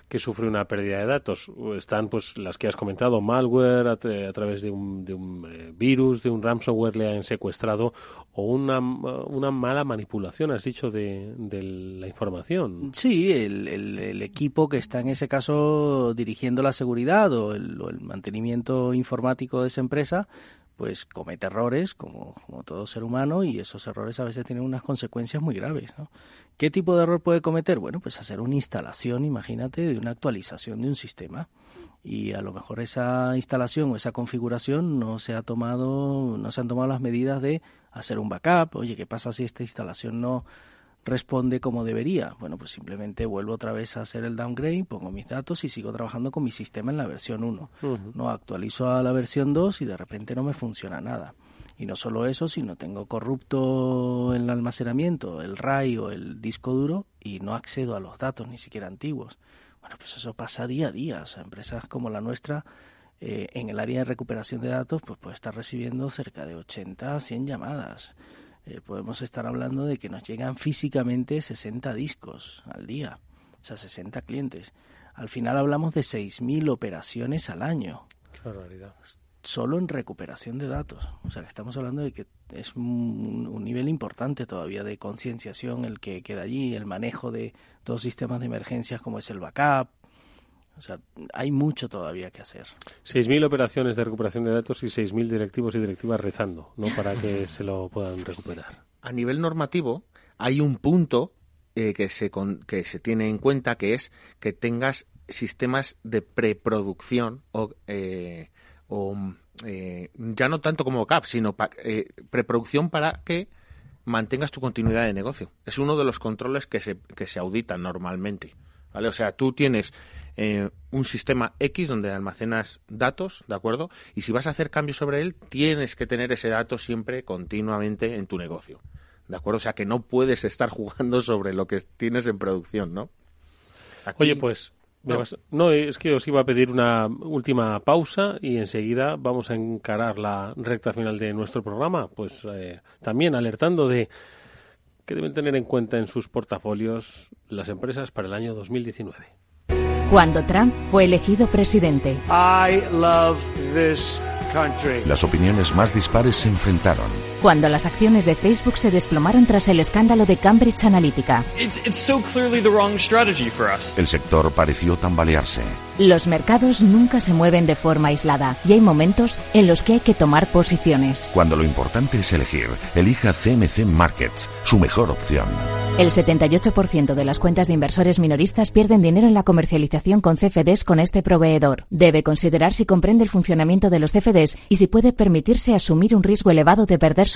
que sufre una pérdida de datos. Están pues las que has comentado, malware a, través de un, de un eh, virus, de un ransomware le han secuestrado o una, una mala manipulación, has dicho, de, de la información. Sí, el, el, equipo que está en ese caso dirigiendo la seguridad o el, o el mantenimiento informático de esa empresa pues comete errores como, como, todo ser humano y esos errores a veces tienen unas consecuencias muy graves. ¿no? ¿Qué tipo de error puede cometer? Bueno, pues hacer una instalación, imagínate, de una actualización de un sistema y a lo mejor esa instalación o esa configuración no se ha tomado, no se han tomado las medidas de hacer un backup. Oye, ¿qué pasa si esta instalación no responde como debería. Bueno, pues simplemente vuelvo otra vez a hacer el downgrade, pongo mis datos y sigo trabajando con mi sistema en la versión 1. No actualizo a la versión 2 y de repente no me funciona nada. Y no solo eso, sino tengo corrupto el almacenamiento, el RAI o el disco duro y no accedo a los datos ni siquiera antiguos. Bueno, pues eso pasa día a día. O sea, empresas como la nuestra eh, en el área de recuperación de datos pues puede estar recibiendo cerca de 80 a 100 llamadas eh, podemos estar hablando de que nos llegan físicamente 60 discos al día, o sea, 60 clientes. Al final hablamos de 6.000 operaciones al año. Qué barbaridad. Solo en recuperación de datos. O sea, que estamos hablando de que es un, un nivel importante todavía de concienciación el que queda allí, el manejo de dos sistemas de emergencias como es el backup, o sea, hay mucho todavía que hacer. 6.000 operaciones de recuperación de datos y 6.000 directivos y directivas rezando, ¿no? Para que se lo puedan recuperar. A nivel normativo, hay un punto eh, que, se que se tiene en cuenta que es que tengas sistemas de preproducción o, eh, o eh, ya no tanto como CAP, sino preproducción para que mantengas tu continuidad de negocio. Es uno de los controles que se, que se auditan normalmente. ¿vale? O sea, tú tienes eh, un sistema X donde almacenas datos, ¿de acuerdo? Y si vas a hacer cambios sobre él, tienes que tener ese dato siempre continuamente en tu negocio, ¿de acuerdo? O sea, que no puedes estar jugando sobre lo que tienes en producción, ¿no? Oye, pues no. es que os iba a pedir una última pausa y enseguida vamos a encarar la recta final de nuestro programa, pues eh, también alertando de que deben tener en cuenta en sus portafolios las empresas para el año 2019 cuando Trump fue elegido presidente. Las opiniones más dispares se enfrentaron. Cuando las acciones de Facebook se desplomaron tras el escándalo de Cambridge Analytica. El sector pareció tambalearse. Los mercados nunca se mueven de forma aislada y hay momentos en los que hay que tomar posiciones. Cuando lo importante es elegir, elija CMC Markets, su mejor opción. El 78% de las cuentas de inversores minoristas pierden dinero en la comercialización con CFDs con este proveedor. Debe considerar si comprende el funcionamiento de los CFDs y si puede permitirse asumir un riesgo elevado de perder su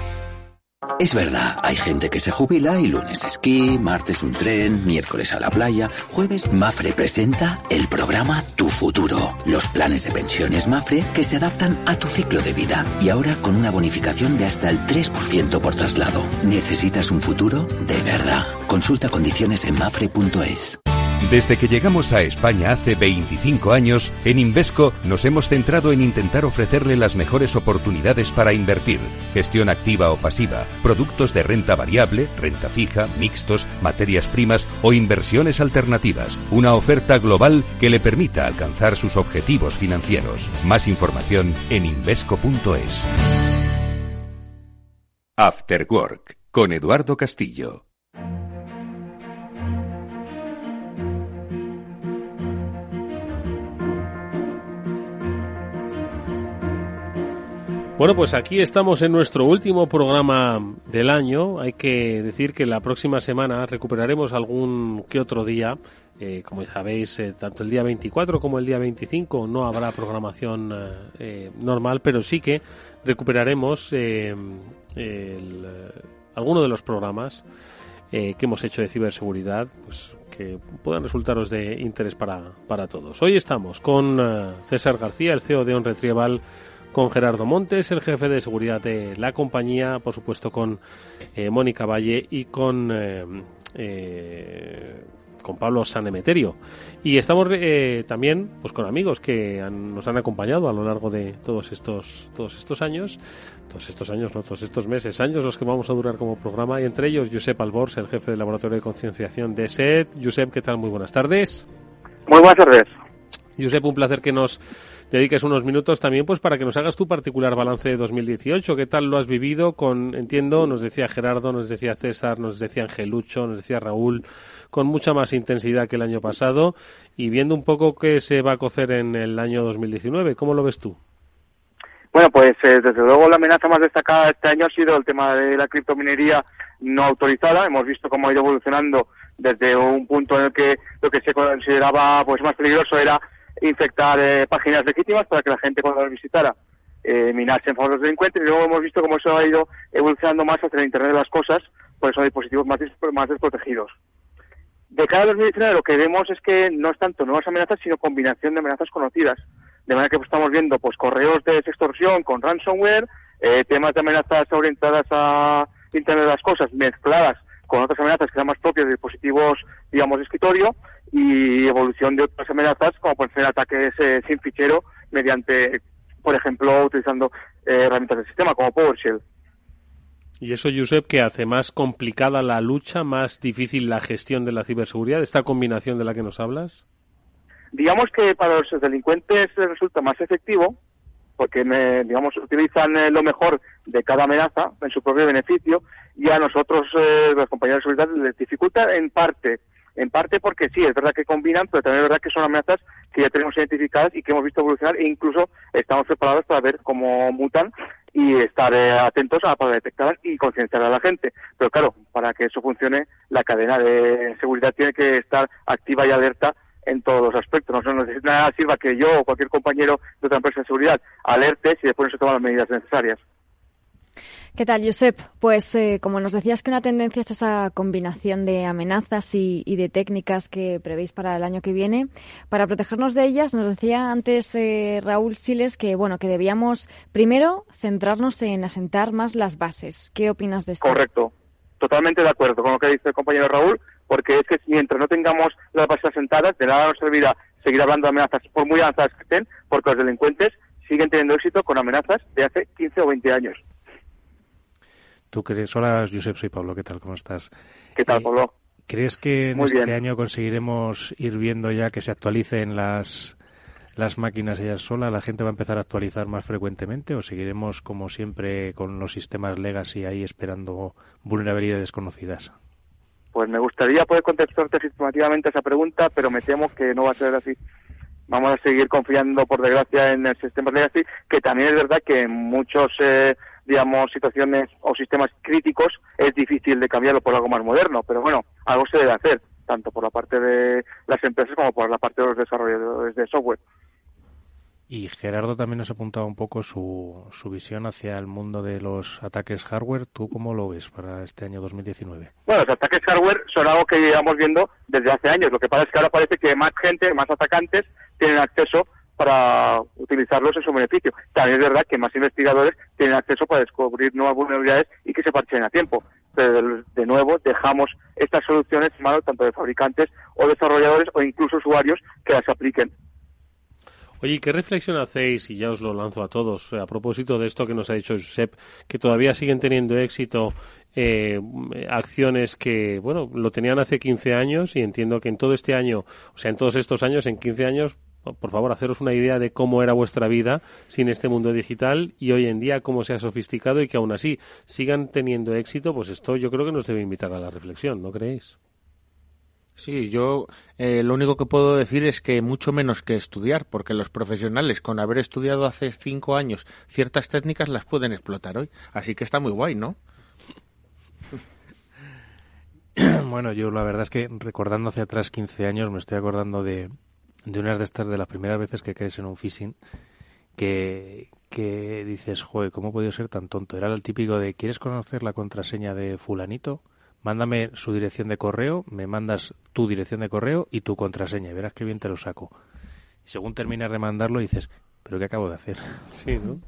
Es verdad, hay gente que se jubila y lunes esquí, martes un tren, miércoles a la playa, jueves Mafre presenta el programa Tu Futuro, los planes de pensiones Mafre que se adaptan a tu ciclo de vida y ahora con una bonificación de hasta el 3% por traslado. ¿Necesitas un futuro? De verdad. Consulta condiciones en mafre.es. Desde que llegamos a España hace 25 años, en Invesco nos hemos centrado en intentar ofrecerle las mejores oportunidades para invertir, gestión activa o pasiva, productos de renta variable, renta fija, mixtos, materias primas o inversiones alternativas, una oferta global que le permita alcanzar sus objetivos financieros. Más información en invesco.es. After Work con Eduardo Castillo. Bueno, pues aquí estamos en nuestro último programa del año. Hay que decir que la próxima semana recuperaremos algún que otro día. Eh, como sabéis, eh, tanto el día 24 como el día 25 no habrá programación eh, normal, pero sí que recuperaremos alguno de los programas que hemos hecho de ciberseguridad, pues que puedan resultaros de interés para, para todos. Hoy estamos con César García, el CEO de OnRetrieval con Gerardo Montes, el jefe de seguridad de la compañía, por supuesto con eh, Mónica Valle y con eh, eh, con Pablo Sanemeterio. Y estamos también pues con amigos que nos han acompañado a lo largo de todos estos todos estos años, todos estos años, no todos estos meses, años los que vamos a durar como programa y entre ellos Josep Albors, el jefe del laboratorio de concienciación de SET. Josep, ¿qué tal? Muy buenas tardes. Muy buenas tardes. Josep, un placer que nos dediques unos minutos también pues para que nos hagas tu particular balance de 2018. ¿Qué tal lo has vivido? Con, entiendo, nos decía Gerardo, nos decía César, nos decía Angelucho, nos decía Raúl, con mucha más intensidad que el año pasado y viendo un poco qué se va a cocer en el año 2019. ¿Cómo lo ves tú? Bueno, pues eh, desde luego la amenaza más destacada este año ha sido el tema de la criptominería no autorizada. Hemos visto cómo ha ido evolucionando desde un punto en el que lo que se consideraba pues más peligroso era infectar eh, páginas legítimas para que la gente cuando las visitara eh, minase en favor de los delincuentes y luego hemos visto cómo eso ha ido evolucionando más hacia el Internet de las cosas, por eso dispositivos más, más desprotegidos. De cara a 2019 lo que vemos es que no es tanto nuevas amenazas, sino combinación de amenazas conocidas. De manera que pues, estamos viendo pues correos de extorsión con ransomware, eh, temas de amenazas orientadas a Internet de las Cosas mezcladas con otras amenazas que sean más propias de dispositivos, digamos, de escritorio y evolución de otras amenazas como pueden ser ataques eh, sin fichero mediante, por ejemplo, utilizando eh, herramientas del sistema como PowerShell. ¿Y eso, Josep, que hace más complicada la lucha, más difícil la gestión de la ciberseguridad, esta combinación de la que nos hablas? Digamos que para los delincuentes resulta más efectivo porque, digamos, utilizan eh, lo mejor de cada amenaza en su propio beneficio y a nosotros, eh, los compañeros de seguridad, les dificulta en parte. En parte porque sí, es verdad que combinan, pero también es verdad que son amenazas que ya tenemos identificadas y que hemos visto evolucionar e incluso estamos preparados para ver cómo mutan y estar eh, atentos a, para detectarlas y concienciar a la gente. Pero claro, para que eso funcione, la cadena de seguridad tiene que estar activa y alerta en todos los aspectos. No, no nada sirva que yo o cualquier compañero de otra empresa de seguridad alerte si después no se toman las medidas necesarias. ¿Qué tal, Josep? Pues eh, como nos decías que una tendencia es esa combinación de amenazas y, de técnicas que prevéis para el año que viene, para protegernos de ellas, nos decía antes eh, Raúl Siles que bueno que debíamos primero centrarnos en asentar más las bases. ¿Qué opinas de esto? Correcto, totalmente de acuerdo con lo que dice el compañero Raúl, porque es que mientras no tengamos las bases asentadas, de nada nos servirá seguir hablando de amenazas, por muy avanzadas que estén, porque los delincuentes siguen teniendo éxito con amenazas de hace 15 o 20 años. ¿Tú crees? Hola, Josep, soy Pablo. ¿Qué tal? ¿Cómo estás? ¿Qué tal, eh, Pablo? ¿Crees que en este año conseguiremos ir viendo ya que se actualicen las, las máquinas ellas solas? ¿La gente va a empezar a actualizar más frecuentemente o seguiremos, como siempre, con los sistemas legacy ahí esperando vulnerabilidades desconocidas? Pues me gustaría poder contestarte sistemativamente esa pregunta, pero me temo que no va a ser así. Vamos a seguir confiando, por desgracia, en el sistema legacy, que también es verdad que en muchos eh, digamos, situaciones o sistemas críticos, es difícil de cambiarlo por algo más moderno. Pero bueno, algo se debe hacer, tanto por la parte de las empresas como por la parte de los desarrolladores de software. Y Gerardo también nos ha apuntado un poco su, su visión hacia el mundo de los ataques hardware. ¿Tú cómo lo ves para este año 2019? Bueno, los ataques hardware son algo que llevamos viendo desde hace años. Lo que pasa es que ahora parece que más gente, más atacantes, tienen acceso para utilizarlos en su beneficio. También es verdad que más investigadores tienen acceso para descubrir nuevas vulnerabilidades y que se parchen a tiempo. Pero de nuevo dejamos estas soluciones en manos tanto de fabricantes o desarrolladores o incluso usuarios que las apliquen. Oye, ¿qué reflexión hacéis, y ya os lo lanzo a todos, a propósito de esto que nos ha dicho Josep, que todavía siguen teniendo éxito eh, acciones que, bueno, lo tenían hace 15 años y entiendo que en todo este año, o sea, en todos estos años, en 15 años, por favor, haceros una idea de cómo era vuestra vida sin este mundo digital y hoy en día cómo se ha sofisticado y que aún así sigan teniendo éxito, pues esto yo creo que nos debe invitar a la reflexión, ¿no creéis? Sí, yo eh, lo único que puedo decir es que mucho menos que estudiar, porque los profesionales con haber estudiado hace cinco años ciertas técnicas las pueden explotar hoy. Así que está muy guay, ¿no? Bueno, yo la verdad es que recordando hacia atrás 15 años me estoy acordando de, de una de estas de las primeras veces que caes en un phishing que, que dices, joder, ¿cómo he podido ser tan tonto? Era el típico de, ¿quieres conocer la contraseña de fulanito? Mándame su dirección de correo, me mandas tu dirección de correo y tu contraseña y verás qué bien te lo saco. Y según terminas de mandarlo dices, ¿pero qué acabo de hacer? Sí, ¿no?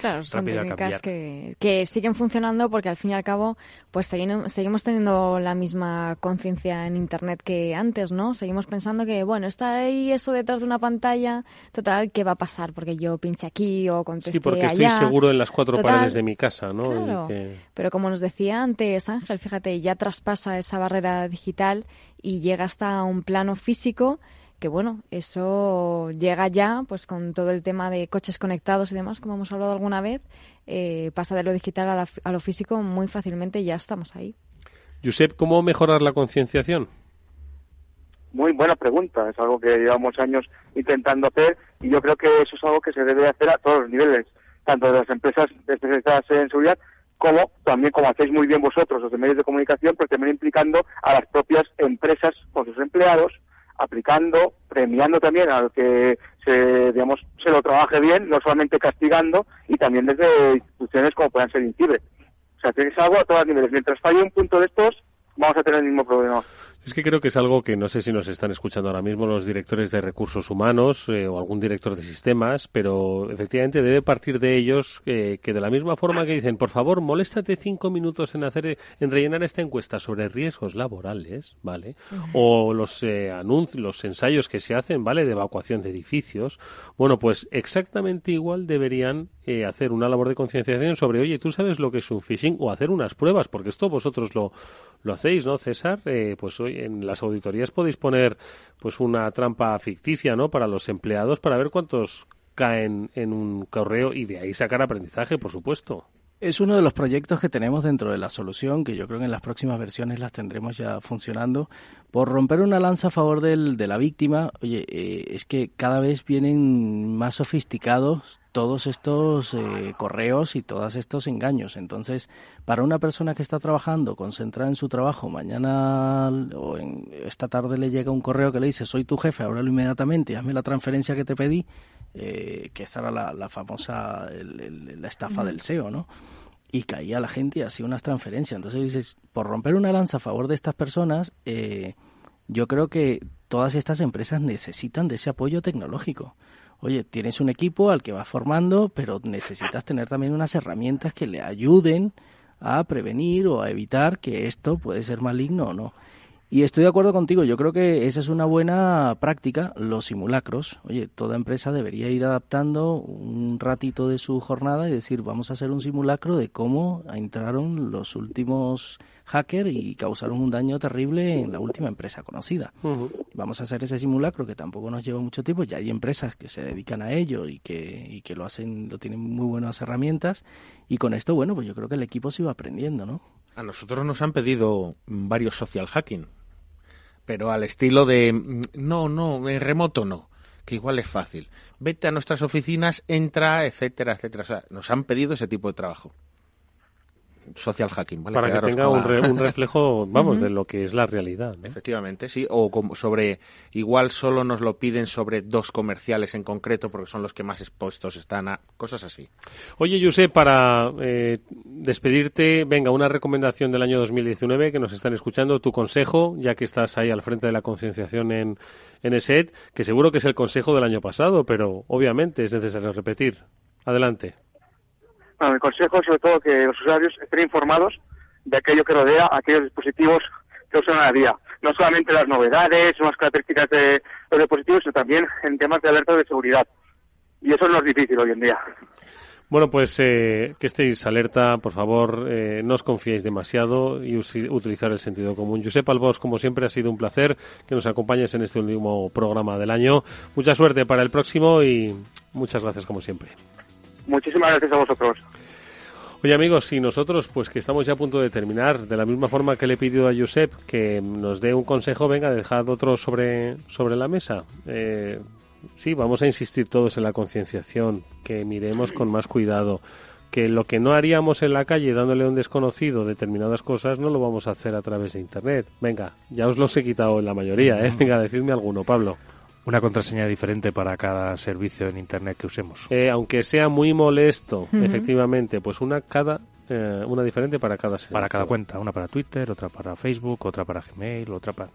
Claro, son técnicas que, que, siguen funcionando porque al fin y al cabo pues seguimos, seguimos teniendo la misma conciencia en Internet que antes, ¿no? Seguimos pensando que, bueno, está ahí eso detrás de una pantalla, total, ¿qué va a pasar? Porque yo pinche aquí o conteste Sí, porque estoy seguro en las cuatro paredes de mi casa, ¿no? Pero como nos decía antes Ángel, fíjate, ya traspasa esa barrera digital y llega hasta un plano físico que bueno, eso llega ya pues con todo el tema de coches conectados y demás, como hemos hablado alguna vez, eh, pasa de lo digital a, lo físico muy fácilmente y ya estamos ahí. Josep, ¿cómo mejorar la concienciación? Muy buena pregunta, es algo que llevamos años intentando hacer y yo creo que eso es algo que se debe hacer a todos los niveles, tanto de las empresas especializadas en seguridad como también como hacéis muy bien vosotros, los de medios de comunicación, pero también implicando a las propias empresas con sus empleados aplicando, premiando también al que se, digamos, se lo trabaje bien, no solamente castigando, y también desde instituciones como puedan ser INCIBE. O sea, tienes algo a todos los niveles. Mientras falle un punto de estos, vamos a tener el mismo problema. Es que creo que es algo que no sé si nos están escuchando ahora mismo los directores de recursos humanos eh, o algún director de sistemas, pero efectivamente debe partir de ellos eh, que de la misma forma que dicen, por favor, moléstate cinco minutos en hacer, en rellenar esta encuesta sobre riesgos laborales, ¿vale? O los eh, anuncios, los ensayos que se hacen, ¿vale? De evacuación de edificios. Bueno, pues exactamente igual deberían eh, hacer una labor de concienciación sobre, oye, tú sabes lo que es un phishing o hacer unas pruebas, porque esto vosotros lo, lo hacéis, ¿no, César? Eh, pues hoy en las auditorías podéis poner pues una trampa ficticia, ¿no? Para los empleados para ver cuántos caen en un correo y de ahí sacar aprendizaje, por supuesto. Es uno de los proyectos que tenemos dentro de la solución, que yo creo que en las próximas versiones las tendremos ya funcionando. Por romper una lanza a favor del, de la víctima, oye, eh, es que cada vez vienen más sofisticados todos estos eh, correos y todos estos engaños. Entonces, para una persona que está trabajando, concentrada en su trabajo, mañana o en, esta tarde le llega un correo que le dice, soy tu jefe, ábrelo inmediatamente, hazme la transferencia que te pedí, eh, que esta era la, famosa, la estafa del SEO, ¿no? Y caía la gente y hacía unas transferencias. Entonces dices, por romper una lanza a favor de estas personas, eh, yo creo que todas estas empresas necesitan de ese apoyo tecnológico oye, tienes un equipo al que vas formando, pero necesitas tener también unas herramientas que le ayuden a prevenir o a evitar que esto puede ser maligno o no. Y estoy de acuerdo contigo, yo creo que esa es una buena práctica, los simulacros. Oye, toda empresa debería ir adaptando un ratito de su jornada y decir, vamos a hacer un simulacro de cómo entraron los últimos hackers y causaron un daño terrible en la última empresa conocida. Vamos a hacer ese simulacro que tampoco nos lleva mucho tiempo, ya hay empresas que se dedican a ello y que, y que lo hacen, lo tienen muy buenas herramientas y con esto, bueno, pues yo creo que el equipo se va aprendiendo, ¿no? A nosotros nos han pedido varios social hacking pero al estilo de mm, no, no, en remoto no, que igual es fácil. Vete a nuestras oficinas, entra, etcétera, etcétera. O sea, nos han pedido ese tipo de trabajo social hacking. ¿vale? Para que tenga un, reflejo, vamos, de lo que es la realidad. Efectivamente, sí. O como sobre, igual solo nos lo piden sobre dos comerciales en concreto porque son los que más expuestos están a cosas así. Oye, José, para eh, despedirte, venga, una recomendación del año 2019 que nos están escuchando, tu consejo, ya que estás ahí al frente de la concienciación en, en ESET, que seguro que es el consejo del año pasado, pero obviamente es necesario repetir. Adelante. Bueno, mi consejo sobre todo que los usuarios estén informados de aquello que rodea aquellos dispositivos que usan a día. No solamente las novedades las características de los dispositivos, sino también en temas de alerta de seguridad. Y eso no es difícil hoy en día. Bueno, pues eh, que estéis alerta, por favor, eh, no os confiéis demasiado y utilizar el sentido común. Josep Albos, como siempre, ha sido un placer que nos acompañes en este último programa del año. Mucha suerte para el próximo y muchas gracias, como siempre. Muchísimas gracias a vosotros. Oye amigos, y nosotros pues que estamos ya a punto de terminar, de la misma forma que le he pedido a Josep que nos dé un consejo, venga, dejad otro sobre, sobre la mesa. Eh, sí, vamos a insistir todos en la concienciación, que miremos con más cuidado, que lo que no haríamos en la calle dándole a un desconocido determinadas cosas no lo vamos a hacer a través de Internet. Venga, ya os los he quitado en la mayoría, ¿eh? Venga, decidme alguno, Pablo una contraseña diferente para cada servicio en internet que usemos. Eh, aunque sea muy molesto, efectivamente, pues una cada eh, una diferente para cada servicio. Para cada cuenta, una para Twitter, otra para Facebook, otra para Gmail, otra para...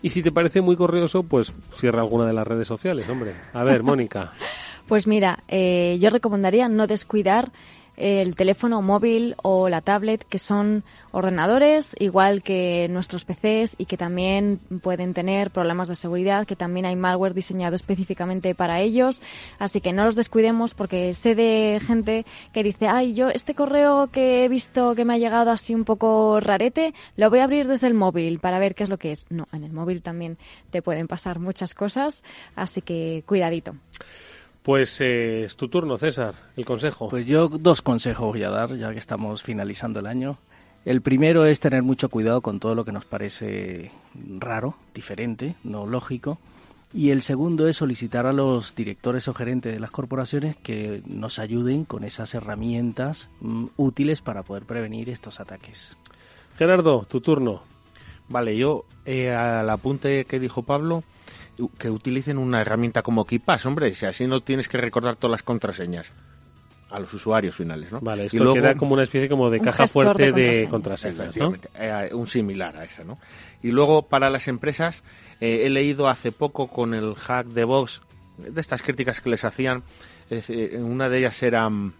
Y si te parece muy corrioso, pues cierra alguna de las redes sociales, hombre. A ver, Mónica. pues mira, eh, yo recomendaría no descuidar el teléfono móvil o la tablet, que son ordenadores, igual que nuestros PCs y que también pueden tener problemas de seguridad, que también hay malware diseñado específicamente para ellos. Así que no los descuidemos porque sé de gente que dice, ay, yo este correo que he visto que me ha llegado así un poco rarete, lo voy a abrir desde el móvil para ver qué es lo que es. No, en el móvil también te pueden pasar muchas cosas, así que cuidadito. Pues eh, es tu turno, César, el consejo. Pues yo dos consejos voy a dar, ya que estamos finalizando el año. El primero es tener mucho cuidado con todo lo que nos parece raro, diferente, no lógico. Y el segundo es solicitar a los directores o gerentes de las corporaciones que nos ayuden con esas herramientas mm, útiles para poder prevenir estos ataques. Gerardo, tu turno. Vale, yo eh, al apunte que dijo Pablo, que utilicen una herramienta como KeePass, hombre, si así no tienes que recordar todas las contraseñas. a los usuarios finales, ¿no? Vale, Y esto luego- queda como una especie como de caja fuerte de de contraseñas. contraseñas, ¿no? Eh, un similar a esa, ¿no? Y luego para las empresas eh, he leído hace poco con el hack de Vox de estas críticas que les hacían, es decir, una de ellas era mm,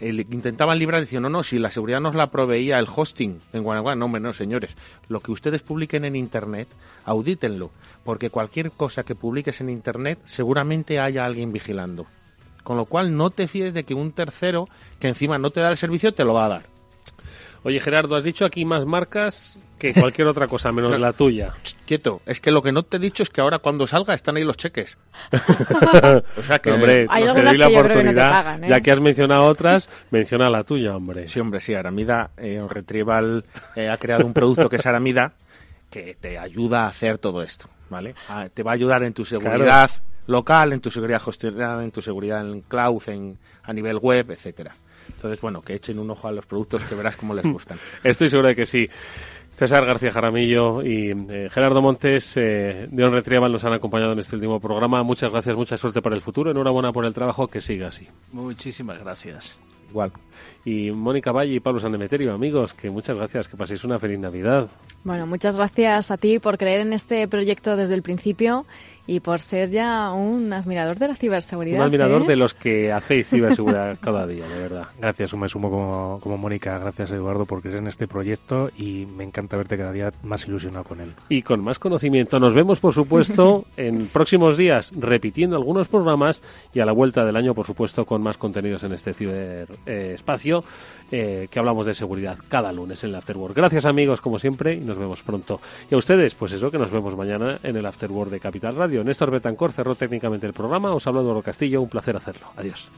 el- intentaban librar diciendo no no si la seguridad nos la proveía el hosting en Guanajuato no hombre no señores. Lo que ustedes publiquen en internet audítenlo porque cualquier cosa que publiques en internet seguramente haya alguien vigilando. Con lo cual no te fíes de que un tercero que encima no te da el servicio te lo va a dar. Oye, Gerardo, has dicho aquí más marcas que cualquier otra cosa, menos la tuya. Quieto, es que lo que no te he dicho es que ahora cuando salga están ahí los cheques. o sea que... No, hombre, Hay te algunas doy la que yo creo que no te oportunidad, pagan, ¿eh? ya que has mencionado otras, menciona la tuya, hombre. Sí, hombre, sí, Aramida, eh, Retrieval eh, ha creado un producto que es Aramida que te ayuda a hacer todo esto, ¿vale? Ah, te va a ayudar en tu seguridad local, en tu seguridad gestionada, en tu seguridad en cloud, en, a nivel web, etcétera. Entonces, bueno, que echen un ojo a los productos que verás cómo les gustan. Estoy seguro de que sí. César García Jaramillo y eh, Gerardo Montes eh, de On Retrieval nos han acompañado en este último programa. Muchas gracias, mucha suerte para el futuro. Enhorabuena por el trabajo, que siga así. Muchísimas gracias. Igual. Y Mónica Valle y Pablo Sanemeterio, amigos, que muchas gracias, que paséis una feliz Navidad. Bueno, muchas gracias a ti por creer en este proyecto desde el principio y por ser ya un admirador de la ciberseguridad. Un admirador ¿eh? de los que hacéis ciberseguridad cada día, de verdad. Gracias, me sumo como, como Mónica. Gracias, Eduardo, por creer en este proyecto y me encanta verte cada día más ilusionado con él. Y con más conocimiento. Nos vemos, por supuesto, en próximos días repitiendo algunos programas y a la vuelta del año, por supuesto, con más contenidos en este ciberespacio eh, que hablamos de seguridad cada lunes en el Afterwork. Gracias, amigos, como siempre, y nos vemos pronto. Y a ustedes, pues eso, que nos vemos mañana en el Afterwork de Capital Radio. Néstor Betancor cerró técnicamente el programa. Os habla Eduardo Castillo. Un placer hacerlo. Adiós.